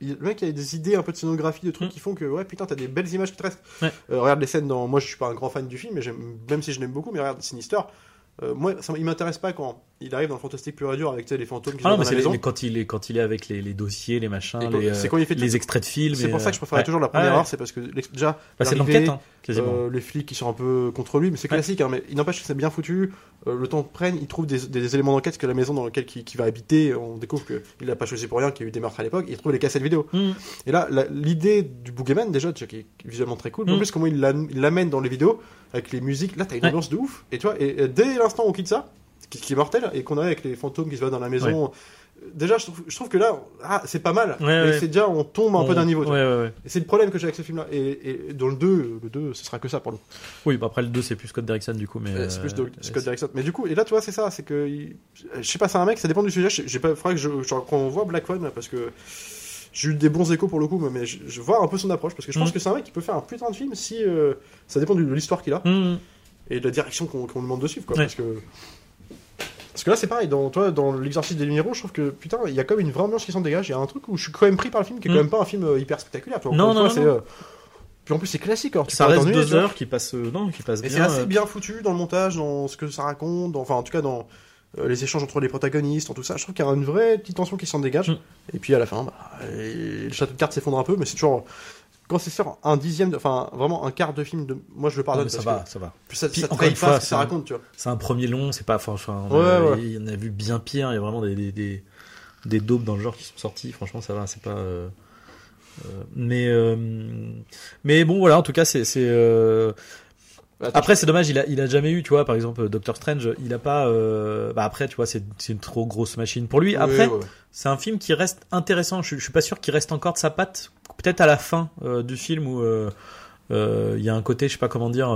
B: Le mec il a des idées un peu de scénographie, de trucs
A: Mm.
B: qui font que ouais putain t'as des belles images qui te restent.
A: Ouais.
B: Euh, regarde les scènes dans. Moi je suis pas un grand fan du film, mais même si je l'aime beaucoup, mais regarde Sinister. euh, moi ça, il m'intéresse pas quand il arrive dans le fantastique pur et dur avec les fantômes qui
A: Ah
B: sont
A: non,
B: dans
A: mais
B: la
A: c'est
B: maison.
A: les- quand il est quand il est avec les, les dossiers, les machins,
B: quand-
A: les, euh,
B: quand il fait
A: les extraits de films.
B: C'est pour ça que je
A: euh, ouais.
B: toujours la première
A: Ouais,
B: heure, c'est parce que déjà
A: Bah, c'est l'enquête, hein.
B: Euh, les flics qui sont un peu contre lui, mais c'est classique. Hein, mais il n'empêche que c'est bien foutu. Euh, le temps prenne, il trouve des, des éléments d'enquête parce que la maison dans laquelle il, qu'il va habiter, on découvre qu'il n'a pas choisi pour rien, qu'il y a eu des meurtres à l'époque. Il trouve les cassettes vidéo.
A: Mm.
B: Et là, la- l'idée du boogeyman déjà, qui est visuellement très cool. mais En
A: Mm.
B: plus, comment il l'a- l'amène dans les vidéos avec les musiques. Là, t'as une ambiance de ouf. Et tu vois, et dès l'instant où on quitte ça, qui, qui est mortel, et qu'on a avec les fantômes qui se voient dans la maison. Déjà, je trouve, je trouve que là, ah, c'est pas mal.
A: Ouais,
B: c'est déjà, on tombe un
A: On-
B: peu d'un niveau. c'est le problème que j'ai avec ce film-là. Et, et dans le 2, le 2, ce sera que ça pour coup.
A: Oui, bah après le 2 c'est plus Scott Derrickson du coup, mais.
B: Euh, c'est plus de
A: euh,
B: Scott Derrickson. Mais du coup, et là, tu vois, c'est ça. C'est que. il- Je sais pas, c'est un mec, ça dépend du sujet. Pas, faudrait que je. Genre, quand on voit Black Phone, parce que. J'ai eu des bons échos pour le coup, mais je, je vois un peu son approche. Parce que je pense
A: Mhm.
B: que c'est un mec qui peut faire un putain de film si. euh, ça dépend de l'histoire qu'il a
A: Mm.
B: et de la direction qu'on qu'on lui demande de suivre, quoi.
A: Ouais.
B: Parce que. Parce que là, c'est pareil, dans, toi, dans l'exercice des lumières rouges, je trouve que putain, il y a quand même une vraie ambiance qui s'en dégage. Il y a un truc où je suis quand même pris par le film, qui est
A: Mm.
B: quand même pas un film euh, hyper spectaculaire. tu vois.
A: Non, non,
B: fois,
A: non,
B: euh, Puis en plus, c'est classique. Alors, tu
A: Ça reste deux heures qui passent, euh, non, qui passent
B: Et c'est assez bien foutu dans le montage, dans ce que ça raconte, dans- enfin en tout cas dans les échanges entre les protagonistes, en tout ça. Je trouve qu'il y a une vraie petite tension qui s'en dégage.
A: Mm.
B: Et puis à la fin, bah, le château de cartes s'effondre un peu, mais c'est toujours. Quand c'est sur un dixième, de- enfin vraiment un quart de film, de... moi je le
A: non,
B: pardonne
A: mais ça
B: parce
A: va,
B: que
A: ça va.
B: plus ça,
A: Puis,
B: ça te
A: encore une fois,
B: ça
A: un-
B: raconte, tu vois.
A: C'est un premier long, c'est pas. Enfin, on,
B: Ouais,
A: a,
B: ouais.
A: il y en a vu bien pire. Il y a vraiment des, des, des, des daubes dans le genre qui sont sortis. Franchement, ça va. C'est pas. euh, euh, mais euh, mais bon, voilà. En tout cas, c'est Après, c'est dommage, il a, il a jamais eu, tu vois, par exemple, Doctor Strange, il a pas. euh, Bah après, tu vois, c'est une trop grosse machine pour lui. Après,
B: ouais.
A: c'est un film qui reste intéressant. Je, je suis pas sûr qu'il reste encore de sa patte. Peut-être à la fin euh, du film où euh, euh, il y a un côté, je sais pas comment dire,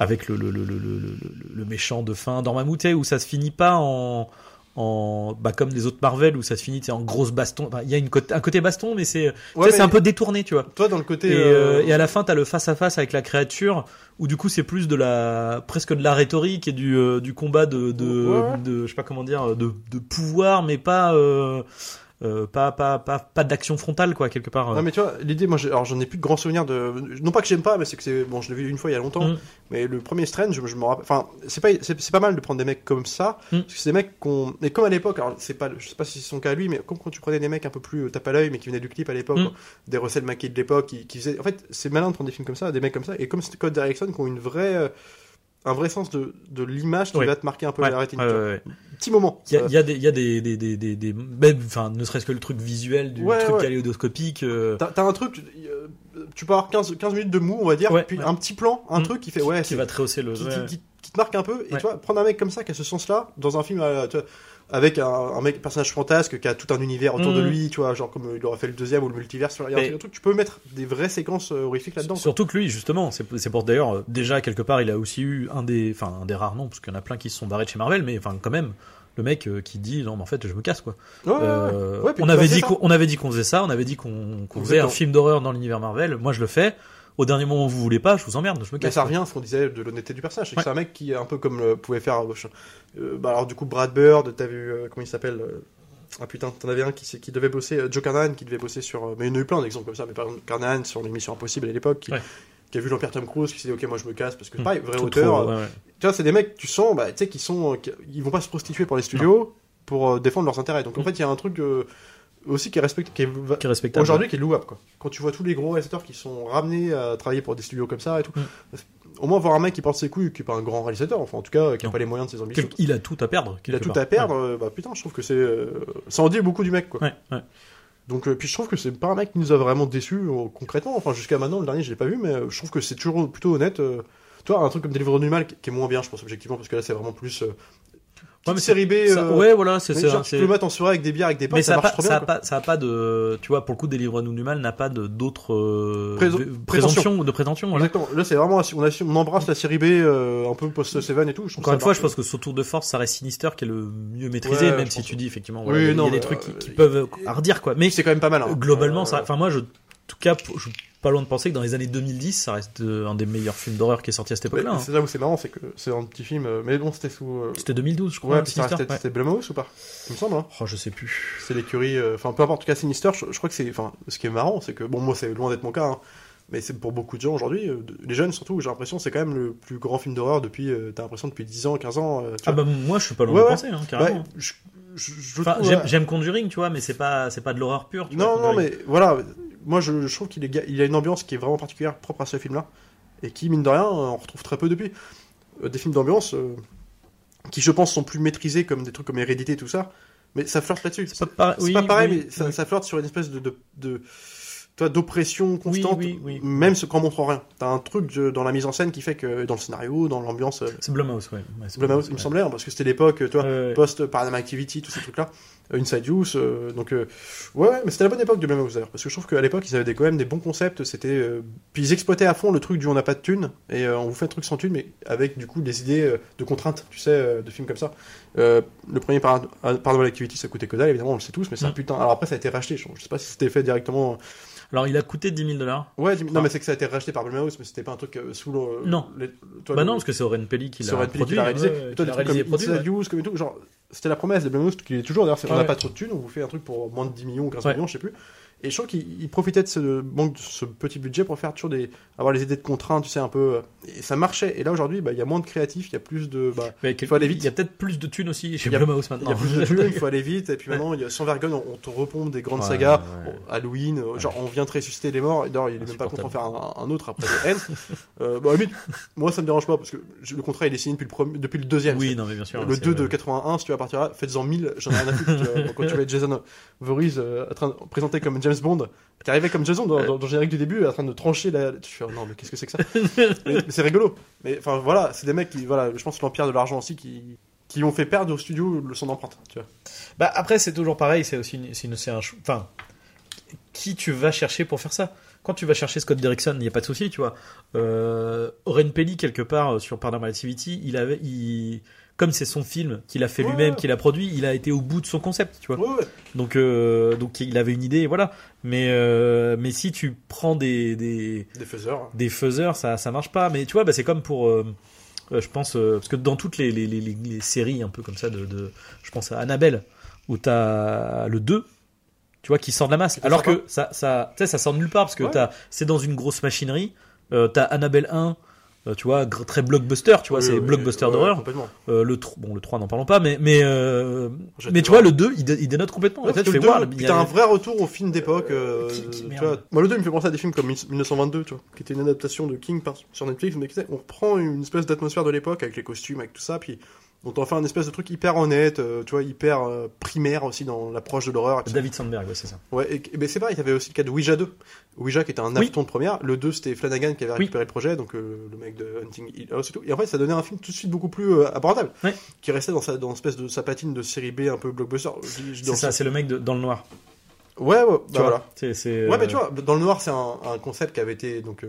A: avec le, le, le, le, méchant de fin tu sais, où ça se finit pas en en bah comme les autres Marvel où ça se finit en grosse baston Enfin, il y a une côté, un côté baston mais c'est
B: Ouais,
A: c'est un peu détourné tu vois
B: Toi dans le côté.
A: et,
B: euh,
A: euh, et à la fin, t'as le face à face avec la créature, où du coup c'est plus de la presque de la rhétorique et du euh, du combat de de,
B: Ouais, ouais.
A: de je sais pas comment dire de de pouvoir, mais pas euh, euh, pas pas pas pas d'action frontale quoi quelque part.
B: Non mais tu vois, l'idée, moi, alors j'en ai plus de grands souvenirs de, non pas que j'aime pas, mais c'est que c'est, bon, je l'ai vu une fois il y a longtemps,
A: Mm.
B: mais le premier Strange, je, je me rappelle, enfin, c'est pas, c'est, c'est pas mal de prendre des mecs comme ça,
A: Mm.
B: parce que c'est des mecs qu'on, et comme à l'époque, alors c'est pas, je sais pas si c'est son cas à lui, mais comme quand tu prenais des mecs un peu plus euh, tape à l'œil, mais qui venaient du clip à l'époque,
A: Mm.
B: des Russell McKay de l'époque, qui, qui faisaient, en fait, c'est malin de prendre des films comme ça, des mecs comme ça, et comme c'était Code Direction, qui ont une vraie, euh, un vrai sens de, de l'image qui
A: Ouais.
B: va te marquer un peu
A: Ouais,
B: la rétine.
A: ouais.
B: Petit moment.
A: Il y a,
B: ça-
A: il y a des, il y a des, des, des, des, des- même, enfin, ne serait-ce que le truc visuel du truc kaléidoscopique. euh,
B: T'as, un truc, euh, tu peux avoir 15, 15 minutes de mou, on va dire, puis un petit plan, un
A: Mm.
B: truc qui fait, ouais,
A: qui va te rehausser le.
B: qui- qui- te marque un peu. Et
A: Ouais.
B: tu vois, prendre un mec comme ça qui a ce sens-là dans un film, euh, vois, avec un, un mec, personnage fantasque qui a tout un univers autour de
A: Mhm.
B: lui, tu vois, genre comme euh, il aurait fait le deuxième ou le multivers. Un
A: Mais-
B: truc- un truc, tu peux mettre des vraies séquences euh, horrifiques là-dedans.
A: Surtout que lui, justement, c'est pour d'ailleurs, déjà, quelque part, il a aussi eu un des, enfin, un des rares noms, parce qu'il y en a plein qui se sont barrés de chez Marvel, mais enfin, quand même, le mec qui dit, non, mais en fait, je me casse, quoi.
B: Ouais.
A: Euh,
B: Ouais,
A: on, avait dit on avait dit qu'on faisait ça, on avait dit qu'on faisait un film d'horreur dans l'univers Marvel. Moi, je le fais. Au dernier moment où vous voulez pas, je vous emmerde, je me
B: Mais
A: casse.
B: ça
A: quoi.
B: revient à ce qu'on disait de l'honnêteté du personnage. C'est
A: Ouais.
B: un mec qui est un peu comme le pouvait faire. euh, euh, bah alors, du coup, Brad Bird, t'as vu, euh, comment il s'appelle euh, Ah putain, t'en avais un qui, qui devait bosser, Joe Carnahan, qui devait bosser sur. mais il y en a eu plein d'exemples comme ça. Mais par exemple, Carnahan sur l'émission Impossible à l'époque, qui,
A: Ouais.
B: qui a vu Jean-Pierre Tom Cruise, qui s'est dit, ok, moi je me casse, parce que
A: Hmm.
B: pareil, vrai
A: Tout
B: auteur.
A: trop, ouais, ouais.
B: Tu vois, c'est des mecs, tu sens, bah, tu sais, qui sont. qui- ils vont pas se prostituer pour les studios pour défendre leurs intérêts. Donc en
A: Mm.
B: fait, il y a un truc aussi qui est. Qui est, va-
A: Qui est respectable.
B: Aujourd'hui, qui est louable, quoi. Quand tu vois tous les gros réalisateurs qui sont ramenés à travailler pour des studios comme ça et tout,
A: Mm.
B: au moins voir un mec qui porte ses couilles, qui est pas un grand réalisateur, enfin en tout cas, qui a
A: Non.
B: pas les moyens de ses ambitions.
A: Il a tout à perdre.
B: Il a tout
A: part.
B: à perdre, euh, bah putain, je trouve que c'est. euh, ça en dit beaucoup du mec, quoi.
A: Ouais, ouais.
B: Donc, euh, puis je trouve que c'est pas un mec qui nous a vraiment déçus euh, concrètement. Enfin, jusqu'à maintenant, le dernier, je l'ai pas vu, mais euh, je trouve que c'est toujours plutôt honnête. Toi, un truc comme Deliverance du Mal qui est moins bien, je pense, objectivement, parce que là, c'est vraiment plus. Euh,
A: Ouais, mais
B: petite série B.
A: Ça-
B: euh,
A: ouais, voilà, c'est
B: genre, tu peux le mettre en soirée avec des bières, avec des potes,
A: Mais
B: ça,
A: ça,
B: marche
A: pas,
B: trop
A: ça, a pas, ça a pas de, tu vois, pour le coup, Délivre-nous du mal n'a pas de d'autres euh,
B: Préso-
A: v-
B: prétention.
A: présomptions ou de prétention. Voilà.
B: Exactement. Là, c'est vraiment, on, assume- on embrasse la série B, euh, un peu post-Seven et tout. Je
A: Encore
B: ça
A: une fois,
B: marche.
A: je pense que sur tour de force, ça reste Sinister qui est le mieux maîtrisé,
B: Ouais,
A: même si tu dis effectivement,
B: Oui,
A: voilà, il y a-
B: non,
A: il y a des trucs qui,
B: euh,
A: peuvent hardir quoi. Mais
B: c'est quand même pas mal. hein.
A: globalement,
B: Euh,
A: ça, enfin moi, je, tout cas, je suis pas loin de penser que dans les années 2010, ça reste euh, un des meilleurs films d'horreur qui est sorti à cette époque-là. hein.
B: C'est là où c'est marrant, c'est que c'est un petit film, euh, mais bon, c'était sous. euh,
A: C'était 2012, je crois.
B: Ouais, puis ça
A: Sinister,
B: restait-
A: ouais.
B: c'était Blumhouse ou pas Il me semble, hein.
A: Oh, je sais plus.
B: C'est l'écurie, euh, enfin peu importe, en tout cas Sinister, je, je crois que c'est, enfin ce qui est marrant, c'est que bon moi c'est loin d'être mon cas, hein, mais c'est pour beaucoup de gens aujourd'hui, euh, les jeunes surtout, j'ai l'impression c'est quand même le plus grand film d'horreur depuis, t'as l'impression depuis 10 ans, 15 ans.
A: Ah
B: vois.
A: bah moi, je suis pas loin
B: Ouais,
A: de penser, hein, carrément.
B: Je, je, trouve,
A: j'aime, Conjuring, tu vois, mais c'est pas, c'est pas de l'horreur pure. tu vois,
B: Non, non,
A: Conjuring.
B: mais voilà, moi je, je trouve qu'il est, ga- il a une ambiance qui est vraiment particulière, propre à ce film-là, et qui, mine de rien, euh, on retrouve très peu depuis. Euh, des films d'ambiance euh, qui, je pense, sont plus maîtrisés comme des trucs comme Hérédité et tout ça, mais ça flirte là-dessus.
A: C'est pas oui,
B: pas pareil,
A: oui,
B: mais ça, flirte sur une espèce de, de, de- toi, d'oppression constante,
A: oui, oui.
B: même ce qu'on montre rien. T'as un truc de- dans la mise en scène qui fait que dans le scénario, dans l'ambiance, euh,
A: C'est Blumhouse, ouais. ouais c'est
B: Blumhouse, il me semblait, hein, parce que c'était l'époque,
A: Ouais, ouais.
B: post Paranormal Activity, tous ces trucs-là, euh, Inside Use, euh, donc euh, ouais, mais c'était la bonne époque de Blumhouse d'ailleurs, parce que je trouve qu'à l'époque ils avaient des, quand même des bons concepts, c'était, euh, puis ils exploitaient à fond le truc du on n'a pas de thunes et on vous fait un truc sans thunes, mais avec du coup des idées de contraintes, tu sais, de films comme ça. Le premier Par- Paranormal Activity, ça coûtait que dalle, évidemment, on le sait tous, mais c'est un
A: Mm.
B: putain. Alors après, ça a été racheté, je, je sais pas si c'était fait directement.
A: Alors, il a coûté 10 000 dollars.
B: Ouais, dis- non, mais c'est que ça a été racheté par Blumhouse, mais c'était pas un truc euh, sous le.
A: Non.
B: les- toi,
A: Bah
B: le-
A: non, parce que c'est Oren Pelli qui l'a
B: l'a réalisé.
A: ouais,
B: toi, des
A: l'a
B: trucs
A: réalisé
B: comme
A: produit,
B: Inside. Use, comme et tout, genre, c'était la promesse de Blumhouse qui est toujours, d'ailleurs, on n'a pas trop de thunes, on vous fait un truc pour moins de 10 millions ou 15
A: Ouais.
B: millions, je sais plus. Et je trouve qu'il il profitait de ce manque de ce petit budget pour faire toujours des, avoir les idées de contraintes, tu sais, un peu, euh, et ça marchait. Et là, aujourd'hui, bah, il y a moins de créatifs, il y a plus de, bah,
A: Mais
B: faut aller vite.
A: Il y a peut-être plus de thunes aussi chez
B: Il
A: Blumhouse
B: il
A: maintenant.
B: y a plus de thunes, il faut aller vite, et puis maintenant, il y a sans vergogne, on, on te repompe des grandes
A: Ouais,
B: sagas,
A: ouais, ouais.
B: bon, Halloween, euh, genre, on vient de ressusciter les morts, et d'ailleurs, il est même pas content
A: Insupportable.
B: d'en faire un, un autre après The End. euh, bah, limite, moi, ça me dérange pas, parce que le contrat, il est signé depuis le, premier, depuis le deuxième.
A: Oui, non, mais bien sûr.
B: Le
A: c'est,
B: 2 de
A: euh,
B: 81, si tu vas partir là, faites-en 1000, j'en ai rien à foutre. Quand tu vois Jason Voorhees euh, en présenter comme James Bond, qui arrivait comme Jason dans, dans, dans le générique du début, en train de trancher la. Tu fais, oh non, mais qu'est-ce que c'est que ça? Mais, mais c'est rigolo. Mais enfin voilà, c'est des mecs qui, voilà, je pense l'Empire de l'argent aussi, qui, qui ont fait perdre au studio le- son empreinte. Tu vois.
A: Bah après c'est toujours pareil, c'est aussi une- c'est une- c'est un enfin qui tu vas chercher pour faire ça? Quand tu vas chercher Scott Derrickson, il n'y a pas de souci, tu vois. Euh, Pelli quelque part euh, sur Paranormal Activity, il avait il comme c'est son film qu'il a fait
B: Ouais,
A: lui-même,
B: ouais.
A: qu'il a produit, il a été au bout de son concept, tu vois.
B: Ouais.
A: Donc euh, donc il avait une idée, voilà. Mais euh, mais si tu prends des des
B: Des faiseurs.
A: des faiseurs, ça ça marche pas. Mais tu vois, bah, c'est comme pour, euh, je pense, parce que dans toutes les, les, les, les- les séries un peu comme ça, de, de je pense à Annabelle, où t'as le 2, tu vois, qui sort de la masse. Alors
B: sympa.
A: que ça, ça, ça sort de nulle part, parce que t'as, c'est dans une grosse machinerie. T'as Annabelle 1, euh, tu vois, très blockbuster, tu vois,
B: Oui,
A: c'est
B: oui,
A: blockbuster d'horreur.
B: Complètement.
A: Euh, le bon, le 3 n'en parlons pas, mais mais euh, mais tu vois, le 2, il, dé- il dénote complètement.
B: Ouais,
A: tu fais
B: le
A: voir, a-
B: t'as un vrai retour au film d'époque. euh. Moi, le 2, il me fait penser à des films comme 1922, tu vois, qui était une adaptation de King par- sur Netflix, mais qui était- on reprend une espèce d'atmosphère de l'époque avec les costumes, avec tout ça, puis on t'en fait un espèce de truc hyper honnête, euh, tu vois, hyper euh, primaire aussi dans l'approche de l'horreur.
A: David Sandberg, ouais, c'est ça.
B: Ouais, et, et ben c'est pareil, il y avait aussi le cas de Ouija 2. Ouija qui était un
A: Oui.
B: de première. Le 2, c'était Flanagan qui avait
A: Oui.
B: récupéré le projet, donc euh, le mec de Hunting Hill House et tout. Et en fait, ça donnait un film tout de suite beaucoup plus abordable.
A: Ouais.
B: Qui restait dans sa, dans espèce de sa patine de série B un peu blockbuster.
A: C'est ça, c'est le mec de, dans le noir.
B: Ouais, ouais, bah voilà. Ouais, mais tu vois, dans le noir, c'est un, un concept qui avait été donc.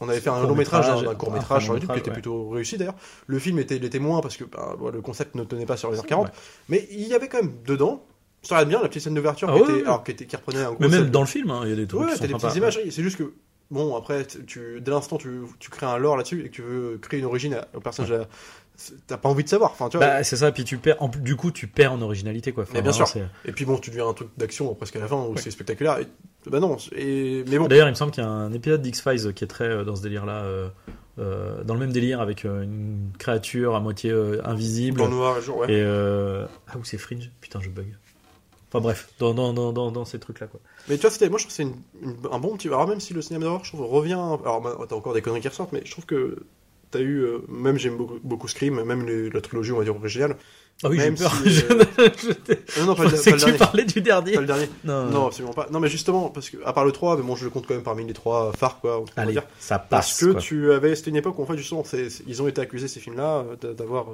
B: On avait fait un long métrage,
A: métrage,
B: un, court métrage sur YouTube qui était
A: ouais.
B: plutôt réussi d'ailleurs. Le film était, il était moins parce que bah, voilà, le concept ne tenait pas sur les heures 40,
A: Ouais.
B: mais il y avait quand même dedans. Ça regarde bien la petite scène d'ouverture
A: Ah
B: qui,
A: ouais,
B: était-
A: ouais.
B: alors, qui, était- qui reprenait un
A: Mais
B: concept
A: même dans le film, hein, il y a des trucs
B: Ouais, t'as des petites imageries. C'est juste que, bon, après, tu, dès l'instant, tu, tu crées un lore là-dessus et que tu veux créer une origine au personnage, t'as pas envie de savoir. Enfin, tu vois.
A: Bah, c'est ça, puis tu perds, en du coup, tu perds en originalité, quoi. Enfin,
B: Mais bien
A: vraiment,
B: sûr. Et puis bon, tu deviens un truc d'action presque à la fin où c'est spectaculaire. Et, bah non, et, mais bon.
A: D'ailleurs, il me semble qu'il y a un épisode d'X-Files qui est très euh, dans ce délire-là, euh, euh, dans le même délire avec euh, une créature à moitié euh, invisible.
B: Dans noir, jour, ouais.
A: Et euh... ah ou c'est Fringe? Putain, je bug. Enfin bref, dans dans dans dans, dans ces trucs-là, quoi.
B: Mais tu vois, c'était, moi je trouve que c'est une- une- un bon petit. Alors même si le cinéma d'horreur, je trouve, revient. Alors bah, t'as encore des conneries qui ressortent, mais je trouve que t'as eu. euh, même j'aime beaucoup, beaucoup Scream, même les- la trilogie, on va dire originale.
A: Ah oui, j'ai peur.
B: si, euh,
A: Je t'ai-
B: non, non, pas,
A: Je
B: le,
A: pensais
B: pas
A: que
B: le
A: tu parlais du dernier.
B: Pas le dernier.
A: Non,
B: Non, absolument pas. Non, mais justement, parce que, à part le 3, mais bon, je le compte quand même parmi les trois phares, quoi.
A: Allez,
B: dire.
A: ça passe.
B: Parce que
A: quoi.
B: tu avais, c'était une époque où en fait justement, c'est- c'est- ils ont été accusés ces films-là euh, d'a- d'avoir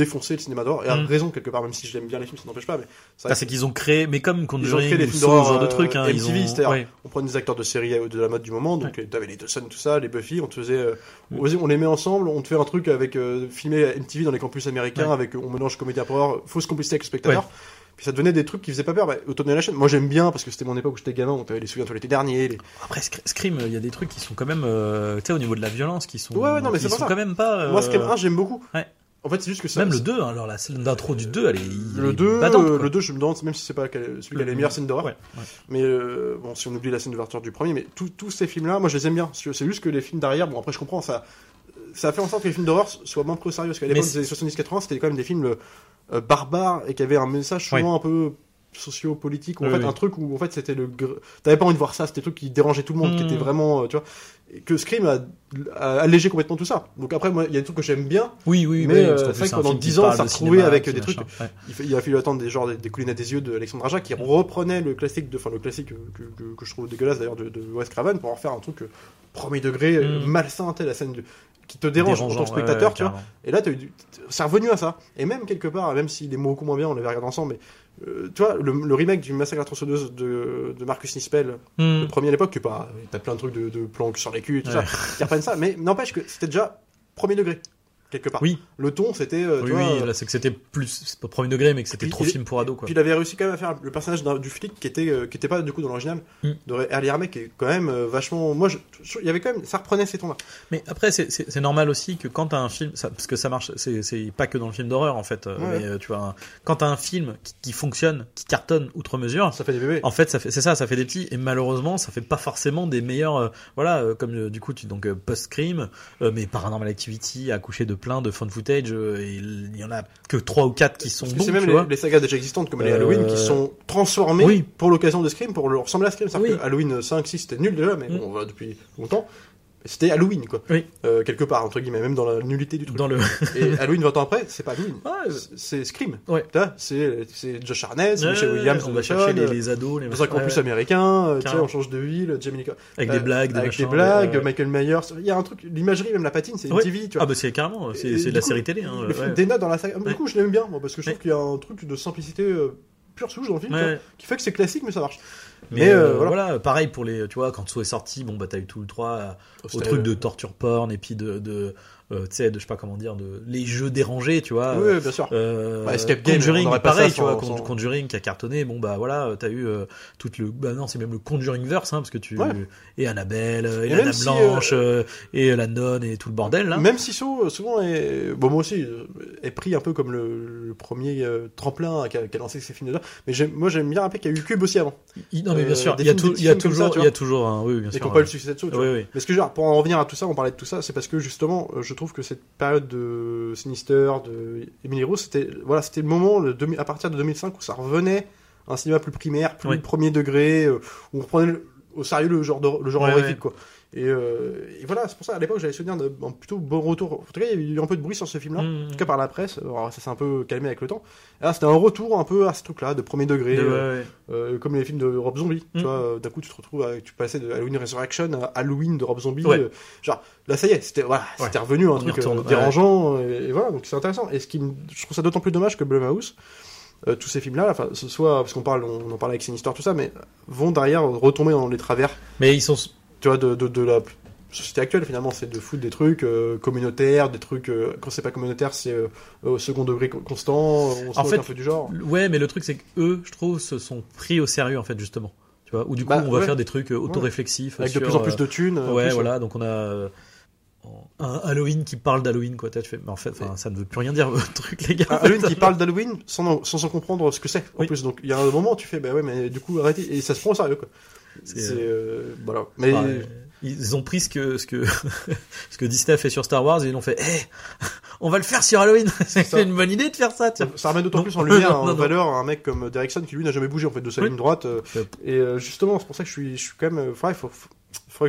B: euh, défoncé le cinéma d'horreur et à
A: Mm.
B: raison quelque part, même si j'aime bien les films, ça n'empêche pas. Mais c'est
A: qu'ils ont créé, mais comme
B: Ils ont
A: Conjuring
B: créé des films d'horreur,
A: genre de
B: euh,
A: trucs, hein, ils
B: MTV,
A: ont.
B: c'est-à-dire,
A: ouais.
B: on prend des acteurs de série euh, de la mode du moment, donc euh, t'avais les Dawson, tout ça, les Buffy, on te faisait, euh, on les met ensemble, on te fait un truc avec euh, filmé à MTV dans les campus américains,
A: Ouais.
B: avec euh, on mélange comédie horreur, fausse complicité avec le spectateur. Puis ça donnait des trucs qui faisaient pas peur. Bah, donner la chaîne. Moi j'aime bien parce que c'était mon époque où j'étais gamin, donc t'avais les souviens l'été dernier. Les...
A: Après Scr- Scream, il y a des trucs qui sont quand même, euh, tu sais, au niveau de la violence, qui sont,
B: Ouais, ouais, non, mais c'est pas
A: sont
B: ça.
A: quand même pas. euh,
B: Moi Scream 1 j'aime beaucoup.
A: ouais.
B: En fait c'est juste que ça.
A: Même le 2, hein, alors la scène d'intro du 2, elle est.
B: Le
A: est
B: 2,
A: badante,
B: euh,
A: quoi.
B: le 2, je me demande même si c'est pas celui qui a les meilleures scènes d'horreur.
A: Ouais, ouais.
B: Mais euh, bon, si on oublie la scène d'ouverture du premier, mais tous ces films-là, moi je les aime bien. C'est juste que les films derrière, bon après je comprends, ça, ça a fait en sorte que les films d'horreur soient moins pris au sérieux. Parce qu'à l'époque des années 70-80, c'était quand même des films euh, barbares et qui avaient un message souvent un peu socio-politique ou en
A: Oui,
B: fait
A: oui.
B: un truc où en fait c'était le t'avais pas envie de voir ça c'était des trucs qui dérangeaient tout le monde qui
A: Mm.
B: étaient vraiment euh, tu vois et que Scream a, a allégé complètement tout ça donc après moi il y a des trucs que j'aime bien
A: Oui, oui,
B: Mais,
A: oui,
B: euh, c'est vrai que pendant
A: film qui
B: 10 ans, ça
A: de
B: se trouvait
A: cinéma,
B: avec des
A: machin.
B: trucs.
A: Ouais.
B: il, a fallu attendre des genres des, des collines à des yeux de Alexandre Aja qui reprenait le classique de enfin le classique que, que, que je trouve dégueulasse d'ailleurs de, de Wes Craven pour en faire un truc euh, premier degré euh,
A: Mm.
B: malsain la scène de- qui te dérange en tant que spectateur
A: ouais,
B: tu vois et là c'est revenu à ça et même quelque part même si les mots beaucoup moins bien on l'avait regardé ensemble mais euh, tu vois le, le remake du Massacre à la tronçonneuse de, de Marcus Nispel
A: Hmm.
B: le premier à l'époque, tu pas, t'as plein de trucs de, de planques sur les culs et tout
A: Ouais.
B: ça, mais n'empêche que c'était déjà premier degré, quelque part.
A: Oui.
B: Le ton, c'était, euh,
A: Oui, oui, là c'est que c'était plus, c'est pas premier degré, mais que c'était trop
B: il-
A: film pour ados, quoi.
B: Puis il avait réussi quand même à faire le personnage du flic qui était, euh, qui était pas du coup dans l'original,
A: Mm.
B: de Early Armey, qui est quand même euh, vachement. Moi, je, je- il y avait quand même, ça reprenait ces tons-là.
A: Mais après, c'est- normal aussi que quand t'as un film, ça, parce que ça marche, c'est pas que dans le film d'horreur en fait, euh,
B: Ouais.
A: mais euh, tu vois, quand t'as un film qui, qui fonctionne, qui cartonne outre mesure,
B: Ça fait des bébés.
A: en fait, ça fait, c'est ça, ça fait des petits, et malheureusement, ça fait pas forcément des meilleurs, euh, voilà, euh, comme euh, du coup, tu, donc euh, post-scream, euh, mais Paranormal Activity, accouché de plein de fun footage, euh, et il y en a que trois ou quatre qui sont bons,
B: c'est même les, sagas déjà existantes comme les
A: Euh,
B: Halloween qui sont transformées
A: oui.
B: pour l'occasion de Scream, pour le ressembler à Scream.
A: Oui.
B: que Halloween 5, 6 c'était nul déjà, mais
A: Mm.
B: bon, on va depuis longtemps. C'était Halloween, quoi.
A: Oui.
B: Euh, quelque part, entre guillemets, même dans la nullité du truc.
A: Dans le,
B: Et Halloween 20 ans après, c'est pas Halloween.
A: Ouais, euh,
B: C'est- Scream.
A: Ouais.
B: Tu vois, C'est Josh Harnett, c'est
A: Ouais,
B: Michelle Williams,
A: on va chercher les, les ados, les machins,
B: campus
A: ouais,
B: américain, euh, tu sais, on change de ville, Jamie
A: avec
B: euh,
A: des blagues, des
B: avec
A: machins,
B: des blagues,
A: ouais.
B: Michael Myers. Il y a un truc, l'imagerie, même la patine, c'est
A: Ouais.
B: MTV, tu vois.
A: Ah bah c'est carrément, c'est de la
B: coup,
A: série télé. Hein,
B: le film dans la saga. Du coup, je l'aime bien, moi, parce que je trouve qu'il y a un truc de simplicité euh, pure souche dans le film, tu
A: Ouais.
B: vois, qui fait que c'est classique, mais ça marche.
A: Mais,
B: Mais,
A: euh,
B: euh,
A: voilà.
B: voilà.
A: pareil pour les, tu vois, quand Saw est sorti, bon bah t'as eu tout le droit à- au truc de torture porn et puis de, de euh, tu sais, de je sais pas comment dire, de les jeux dérangés, tu vois.
B: Oui, bien sûr.
A: Euh,
B: Bah, Escape Game, on
A: Conjuring,
B: pas
A: pareil,
B: ça
A: tu vois,
B: sans-
A: Con-
B: sans-
A: Conjuring qui a cartonné, bon bah voilà, t'as eu euh, tout le, bah non, c'est même le Conjuring verse, hein, parce que tu
B: Ouais.
A: et Annabelle, euh, et,
B: Et
A: la
B: si,
A: Blanche, euh, et la nonne et tout le bordel là.
B: Même si So, euh, souvent, est... bon, moi aussi, euh, est pris un peu comme le, le premier euh, tremplin qui a, qui a lancé ces films-là. Mais moi, j'aime bien rappeler qu'il y a eu Cube aussi avant.
A: Il- non mais bien
B: euh,
A: sûr, il y a, tout- il y toujours,
B: ça,
A: il y a toujours un, oui, bien
B: Et
A: sûr.
B: qui n'ont
A: ouais.
B: pas le succès de vois.
A: Oui, oui.
B: Mais ce que je veux dire, pour en revenir à tout ça, on parlait de tout ça, c'est parce que justement, euh, je trouve que cette période de Sinister, de Emily Rose, c'était voilà, c'était le moment, le à partir de 2005, où ça revenait à un cinéma plus primaire, plus
A: Oui.
B: premier degré, euh, où on reprenait le- au sérieux le genre, de- le genre
A: Ouais,
B: horrifique, quoi. Et, euh, et voilà, c'est pour ça, à l'époque, j'avais souvenir d'un plutôt bon retour. En tout cas, il y a eu un peu de bruit sur ce film-là,
A: Mm.
B: en tout cas par la presse. Alors, ça s'est un peu calmé avec le temps. Et là, c'était un retour un peu à ce truc-là, de premier degré,
A: De-
B: euh,
A: ouais,
B: euh, comme les films de Rob Zombie.
A: Mm.
B: Tu vois, euh, d'un coup, tu te retrouves tu passais de Halloween Resurrection à Halloween de Rob Zombie.
A: Ouais.
B: genre, là, ça y est, c'était voilà,
A: Ouais.
B: c'était revenu un
A: On
B: truc
A: retourne,
B: dérangeant. Et, et voilà, donc c'est intéressant. Et ce qui me- je trouve ça d'autant plus dommage que Blumhouse, euh, tous ces films-là, enfin, ce soit, parce qu'on parle, on, en parle avec Sinister, tout ça, mais vont derrière retomber dans les travers
A: Mais ils sont.
B: tu vois, de, de, de la société actuelle finalement, c'est de foutre des trucs euh, communautaires, des trucs, euh, quand c'est pas communautaire, c'est euh, au second degré co- constant, on se
A: En fait,
B: un peu du genre.
A: Ouais, mais le truc, c'est que eux, je trouve, se sont pris au sérieux, en fait, justement. Tu vois, ou du coup,
B: Bah,
A: on va
B: ouais.
A: faire des trucs euh, autoréflexifs.
B: Avec
A: sur,
B: de plus en plus
A: euh,
B: de thunes. euh,
A: Ouais,
B: plus,
A: voilà, donc on a euh, un Halloween qui parle d'Halloween, quoi. Tu fais, mais en fait, enfin, ça ne veut plus rien dire, votre truc, les gars.
B: Un Halloween qui parle d'Halloween sans, sans en comprendre ce que c'est en
A: Oui.
B: plus. Donc il y a un moment où tu fais, bah ouais, mais du coup arrêtez. Et ça se prend au sérieux quoi.
A: C'est,
B: C'est. euh, voilà. Mais.
A: Enfin, euh, ils ont pris ce que, ce que, ce que Disney a fait sur Star Wars et ils ont fait, Eh, on va le faire sur Halloween. C'est une bonne idée de faire ça, tiens.
B: Ça, remet d'autant plus en lumière,
A: Non,
B: en
A: non.
B: valeur, un mec comme Derrickson qui lui n'a jamais bougé en fait de sa
A: Oui.
B: ligne droite. euh, et euh, justement, c'est pour ça que je suis, je suis quand même. euh, faudrait, faut,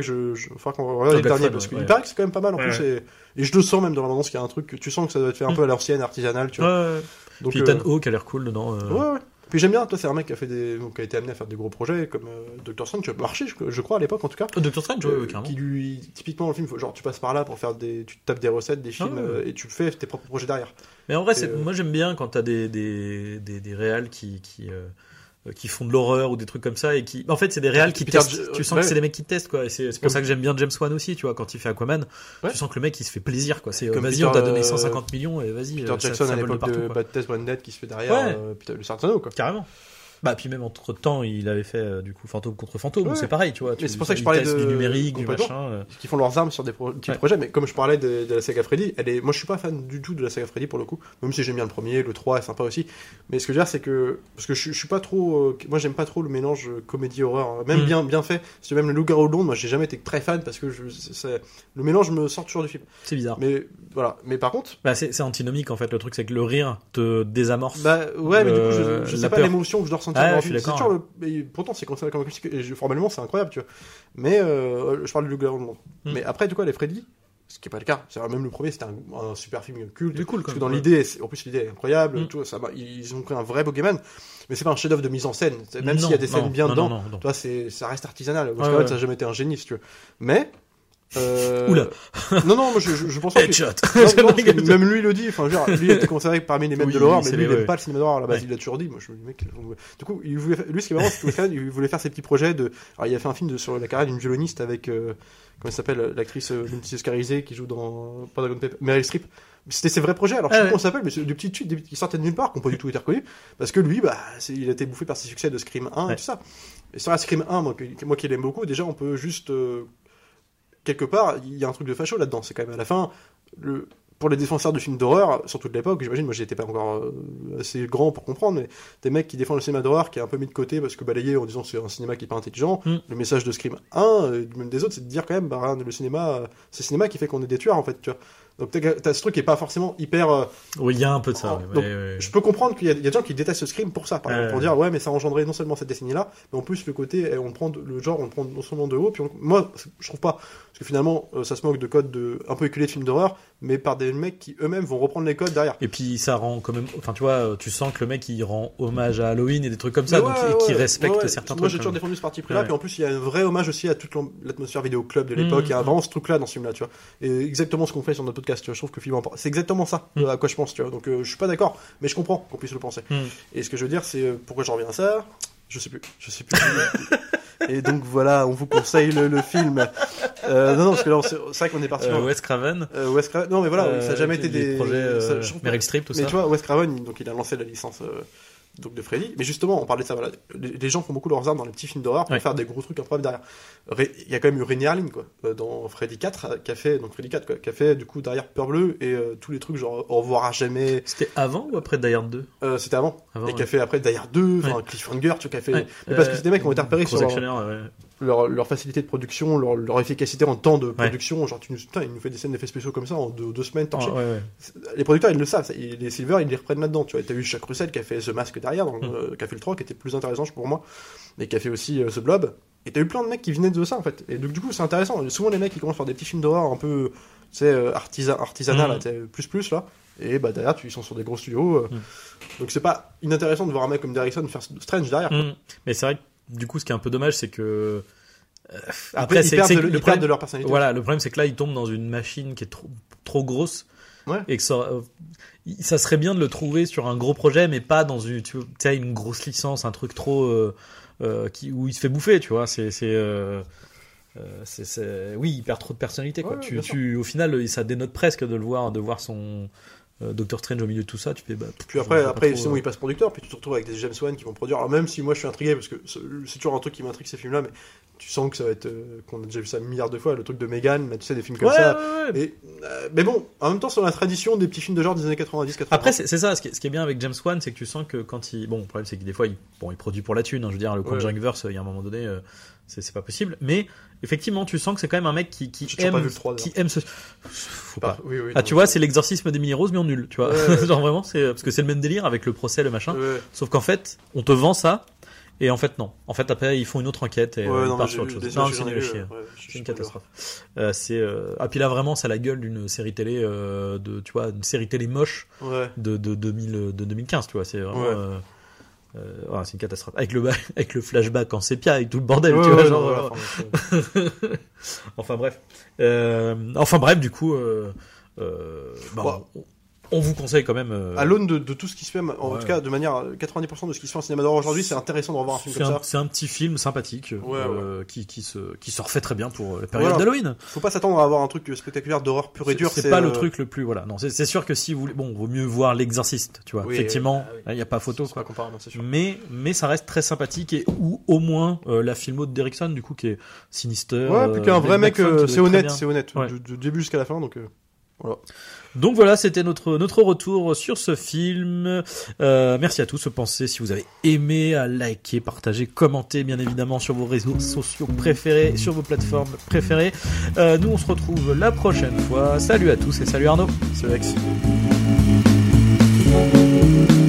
B: faudrait que je, je faudrait qu'on regarde les derniers parce qu'il
A: ouais.
B: paraît que c'est quand même pas mal en
A: Ouais,
B: plus. Et, et je le sens même dans l'annonce qu'il y a un truc que tu sens que ça doit être fait un
A: Mm.
B: peu à l'ancienne, artisanale, tu vois.
A: Ouais.
B: Donc,
A: Puis
B: euh,
A: Hawke a l'air cool dedans. euh.
B: ouais, ouais. Puis j'aime bien, toi, c'est un mec qui a fait des, donc, qui a été amené à faire des gros projets comme euh, Doctor Strange, qui a marché, je, je crois à l'époque en tout cas.
A: Oh, Doctor Strange, ouais,
B: Euh,
A: carrément.
B: qui lui, typiquement dans le film, faut, genre tu passes par là pour faire des, tu tapes des recettes, des films
A: Ah ouais.
B: euh, et tu fais tes propres projets derrière.
A: Mais en vrai,
B: euh,
A: moi j'aime bien quand t'as des, des, des, des réals qui, qui, euh, euh, qui font de l'horreur ou des trucs comme ça et qui, en fait, c'est des réals qui
B: Peter
A: testent.
B: J-
A: Tu sens
B: ouais.
A: que c'est des mecs qui testent, quoi. Et c'est, c'est pour
B: Comme-
A: ça que j'aime bien James Wan aussi, tu vois, quand il fait Aquaman.
B: Ouais.
A: Tu sens que le mec il se fait plaisir, quoi. C'est, euh,
B: Comme
A: vas-y, on t'a donné
B: euh,
A: 150 millions et vas-y.
B: Peter
A: euh, ça-
B: Jackson
A: ça
B: à l'époque de
A: quoi.
B: Bad Test One Dead qui se fait derrière,
A: Ouais.
B: euh, Peter le Sartano quoi.
A: Carrément. Bah, puis même entre temps, il avait fait, euh, du coup, fantôme contre fantôme.
B: Ouais.
A: C'est pareil, tu vois. tu-
B: c'est pour ça que je parlais de-
A: du numérique, du machin. euh.
B: qui font leurs armes sur des pro- petits
A: Ouais.
B: projets, mais comme je parlais de, de la saga Freddy, elle est, moi je suis pas fan du tout de la saga Freddy pour le coup, même si j'aime bien le premier, le 3 est sympa aussi, mais ce que je veux dire c'est que, parce que je, je suis pas trop, euh, moi j'aime pas trop le mélange euh, comédie-horreur, même
A: Mm.
B: bien, bien fait, c'est même le loup-garou Londres, moi j'ai jamais été très fan parce que je, le mélange me sort toujours du film,
A: C'est bizarre.
B: mais voilà, mais par contre,
A: Bah, c'est, antinomique, en fait. Le truc, c'est que le rire te désamorce.
B: bah ouais, mais du coup je, je sais pas l'émotion que je dois ressentir
A: Ouais,
B: le
A: je suis
B: film, c'est toujours le, et pourtant c'est considéré comme un formellement c'est incroyable, tu vois, mais euh, je parle du loup-garou de Londres,
A: Mm.
B: mais après du coup les Freddy, ce qui est pas le cas, c'est même le premier c'était un, un super film culte,
A: C'est cool,
B: Parce que dans l'idée, c'est- en plus l'idée est incroyable,
A: Mm.
B: tout, ça, ils ont pris un vrai Pokémon, mais c'est pas un chef-d'œuvre de mise en scène. Même s'il y a des scènes
A: non,
B: bien
A: non,
B: dedans,
A: non,
B: toi, c'est, ça reste artisanal. Parce
A: Ouais,
B: fait,
A: ouais.
B: ça n'a jamais été un génie, si tu veux. Mais, euh...
A: Oula.
B: non, non, moi, je, je, pense pas que... Non, non, même lui le dit, enfin, genre, lui était considéré parmi les maîtres
A: Oui,
B: de l'horreur, mais lui il aime pas le cinéma d'horreur à la base,
A: Ouais.
B: il l'a toujours dit. Moi, je me dis, mec, du coup, il voulait, lui, ce qui est marrant, c'est qu'il voulait faire, il voulait faire ses petits projets de, alors, il a fait un film de, sur la carrière d'une violoniste avec, euh, comment elle s'appelle, l'actrice euh, multi-oscarisée qui joue dans Pentagon Paper, Meryl Streep. C'était ses vrais projets, alors je
A: Ah
B: sais pas comment ça s'appelle, mais c'est des petites suites qui sortaient de nulle part, qui n'ont pas du tout été reconnues, parce que lui, bah, il a été bouffé par ses succès de Scream 1
A: Ouais.
B: et tout ça. Et sur la Scream 1, moi, moi qui l'aime beaucoup, déjà, on peut juste, euh, quelque part, il y a un truc de facho là-dedans. C'est quand même à la fin, le, pour les défenseurs de films d'horreur, surtout de l'époque, j'imagine, moi j'étais pas encore euh, assez grand pour comprendre, mais des mecs qui défendent le cinéma d'horreur qui est un peu mis de côté parce que balayé en disant c'est un cinéma qui est pas intelligent.
A: Mm.
B: Le message de Scream 1, et même des autres, c'est de dire quand même, bah, le cinéma, euh, c'est le cinéma qui fait qu'on est des tueurs en fait, tu vois. Donc t'as ce truc qui est pas forcément hyper. euh,
A: Oui, il y a un peu de ça. ouais,
B: donc,
A: ouais, ouais.
B: je peux comprendre qu'il y, a- il y a des gens qui détestent Scream pour ça, par exemple, pour dire ouais, mais ça a engendré non seulement cette décennie-là, mais en plus le côté, eh, on prend le genre, on prend non seulement de haut, puis on- moi, je trouve pas, parce que finalement, euh, ça se moque de codes de un peu éculés de films d'horreur, mais par des mecs qui eux-mêmes vont reprendre les codes derrière.
A: Et puis ça rend quand même. Enfin, tu vois, tu sens que le mec il rend hommage à Halloween et des trucs comme ça, donc et qui respecte certains
B: Moi,
A: trucs.
B: j'ai toujours défendu ce parti pris-là, puis en plus, il y a un vrai hommage aussi à toute l'atmosphère vidéo club de l'époque. Il y a vraiment ce truc-là dans ce film-là, tu vois. Et exactement ce qu'on fait sur notre podcast, tu vois. Je trouve que le film en parle. C'est exactement ça euh, à quoi je pense, tu vois. Donc, euh, je suis pas d'accord, mais je comprends qu'on puisse le penser.
A: Hmm.
B: Et ce que je veux dire, c'est euh, pourquoi j'en reviens à ça? Je sais plus. Je sais plus. Et donc voilà, on vous conseille le, le film. Euh, non, non, parce que là, c'est vrai qu'on est parti.
A: Euh, Wes Craven.
B: euh, Wes Craven. Non, mais voilà,
A: euh,
B: ça n'a jamais été
A: les
B: des
A: projets. euh,
B: ça- trouve-
A: Meryl Streep, tout
B: mais
A: ça.
B: tu vois, Wes Craven, donc il a lancé la licence euh, donc de Freddy. Mais justement, on parlait de ça. Voilà, les, gens font beaucoup leurs armes dans les petits films d'horreur pour
A: Ouais.
B: faire des gros trucs incroyables derrière. Ré- Il y a quand même eu Rennie Harlin quoi, euh, dans Freddy 4, euh, qui a fait donc Freddy 4, quoi, qui a fait du coup derrière Peur Bleue et euh, tous les trucs genre Au revoir à jamais.
A: C'était avant ou après Die Hard 2
B: Euh, C'était avant.
A: Avant,
B: et qui
A: ouais.
B: a fait après Die Hard 2, enfin
A: Ouais.
B: Cliffhanger, tu vois, qui a fait. Mais parce que c'est des mecs qui ont été repérés sur leur. Leur, leur facilité de production, leur, leur efficacité en temps de production. Genre, tu nous, putain, il nous fait des scènes d'effets spéciaux comme ça en deux, deux semaines,
A: Ah, ouais, ouais.
B: Les producteurs, ils le savent. ils- les Silver, ils les reprennent là-dedans. Tu vois, t'as eu Chuck Russell qui a fait The Mask derrière,
A: Mm.
B: euh, qui a fait le 3, qui était plus intéressant pour moi, mais qui a fait aussi euh, The Blob. Et t'as eu plein de mecs qui venaient de ça en fait. Et donc du coup c'est intéressant. Souvent les mecs qui commencent par des petits films d'horreur un peu, tu sais, euh, artisan, artisanal, là, sais, plus plus là. Et bah derrière tu, ils sont sur des gros studios. euh.
A: Mhm.
B: Donc c'est pas inintéressant de voir un mec comme Derrickson faire Strange derrière.
A: Mm. Mais c'est vrai que du coup, ce qui est un peu dommage, c'est que. euh,
B: Après, ils
A: c'est-
B: ils
A: le problème-
B: de leur personnalité.
A: Voilà, le problème c'est que là, il tombe dans une machine qui est trop, trop grosse.
B: Ouais.
A: Et que ça, euh, ça serait bien de le trouver sur un gros projet, mais pas dans une, tu sais, une grosse licence, un truc trop. euh, euh, qui, où il se fait bouffer, tu vois. C'est. Oui, il perd trop de personnalité. Quoi.
B: Ouais,
A: tu, au final, ça dénote presque de le voir, de voir son Doctor Strange au milieu de tout ça. Tu fais. Bah,
B: Puis après, après sinon
A: euh,
B: il passe producteur, puis tu te retrouves avec des James Wan qui vont produire. Alors même si moi je suis intrigué, parce que c'est toujours un truc qui m'intrigue ces films-là, mais tu sens que ça va être. euh, qu'on a déjà vu ça un milliard de fois, le truc de Megan, tu sais, des films comme
A: ouais,
B: ça.
A: ouais, ouais.
B: Et, euh, mais bon, en même temps, dans la tradition des petits films de genre des années 90-80.
A: Après, c'est ça, ce qui, est, ce qui est bien avec James Wan, c'est que tu sens que quand il. Bon, le problème, c'est que des fois, il, bon, il produit pour la thune. hein, je veux dire, le. Conjuringverse, il y a un moment donné, euh, c'est pas possible. Mais effectivement, tu sens que c'est quand même un mec qui, aime.
B: pas vu le 3,
A: qui aime ce. Faut pas.
B: oui, oui,
A: Ah, tu vois, c'est l'exorcisme d'Emily Rose, mais en nul, tu vois.
B: Ouais, ouais.
A: Genre vraiment, c'est. Parce que c'est le même délire avec le procès, le machin.
B: Ouais,
A: Sauf qu'en fait, on te vend ça, et en fait, non. En fait, après, ils font une autre enquête et euh,
B: non,
A: partent sur autre chose. Non, c'est nul chier.
B: euh,
A: C'est une catastrophe. Euh, c'est euh, ah puis là vraiment c'est la gueule d'une série télé euh, de tu vois une série télé moche de, de, 2000, de 2015 tu vois c'est vraiment
B: Ouais.
A: Euh, voilà, c'est une catastrophe. Avec le avec le flashback en sépia avec tout le bordel
B: Ouais,
A: tu vois
B: ouais,
A: genre,
B: enfin,
A: bref. Euh, enfin bref du coup euh, bah, on, on vous conseille quand même euh,
B: À l'aune de, de tout ce qui se fait, en
A: Ouais.
B: tout cas, de manière euh, 90% de ce qui se fait en cinéma d'horreur aujourd'hui, c'est intéressant de revoir un film comme
A: un,
B: ça.
A: c'est un petit film sympathique
B: Ouais,
A: euh, Qui, qui, se, qui se refait très bien pour la période
B: Voilà.
A: d'Halloween.
B: Faut pas s'attendre à avoir un truc spectaculaire d'horreur pur et dur.
A: C'est pas le
B: euh,
A: truc le plus voilà. Non, c'est sûr que si vous voulez, bon, vaut mieux voir l'exorciste, tu vois.
B: Oui,
A: Effectivement,
B: euh, oui.
A: là, il y a pas photo quoi.
B: pas c'est sûr.
A: Mais mais ça reste très sympathique et ou au moins euh, la filmo de Derrickson du coup qui est Sinister.
B: Ouais, puis qu'un
A: euh,
B: vrai mec, euh, c'est honnête, c'est honnête, du, début jusqu'à la fin, donc. euh, voilà.
A: Donc voilà, c'était notre notre retour sur ce film. Euh, merci à tous. Pensez si vous avez aimé à liker, partager, commenter bien évidemment sur vos réseaux sociaux préférés, sur vos plateformes préférées. Euh, nous on se retrouve la prochaine fois. Salut à tous et salut Arnaud.
B: C'est Lex.
C: Thank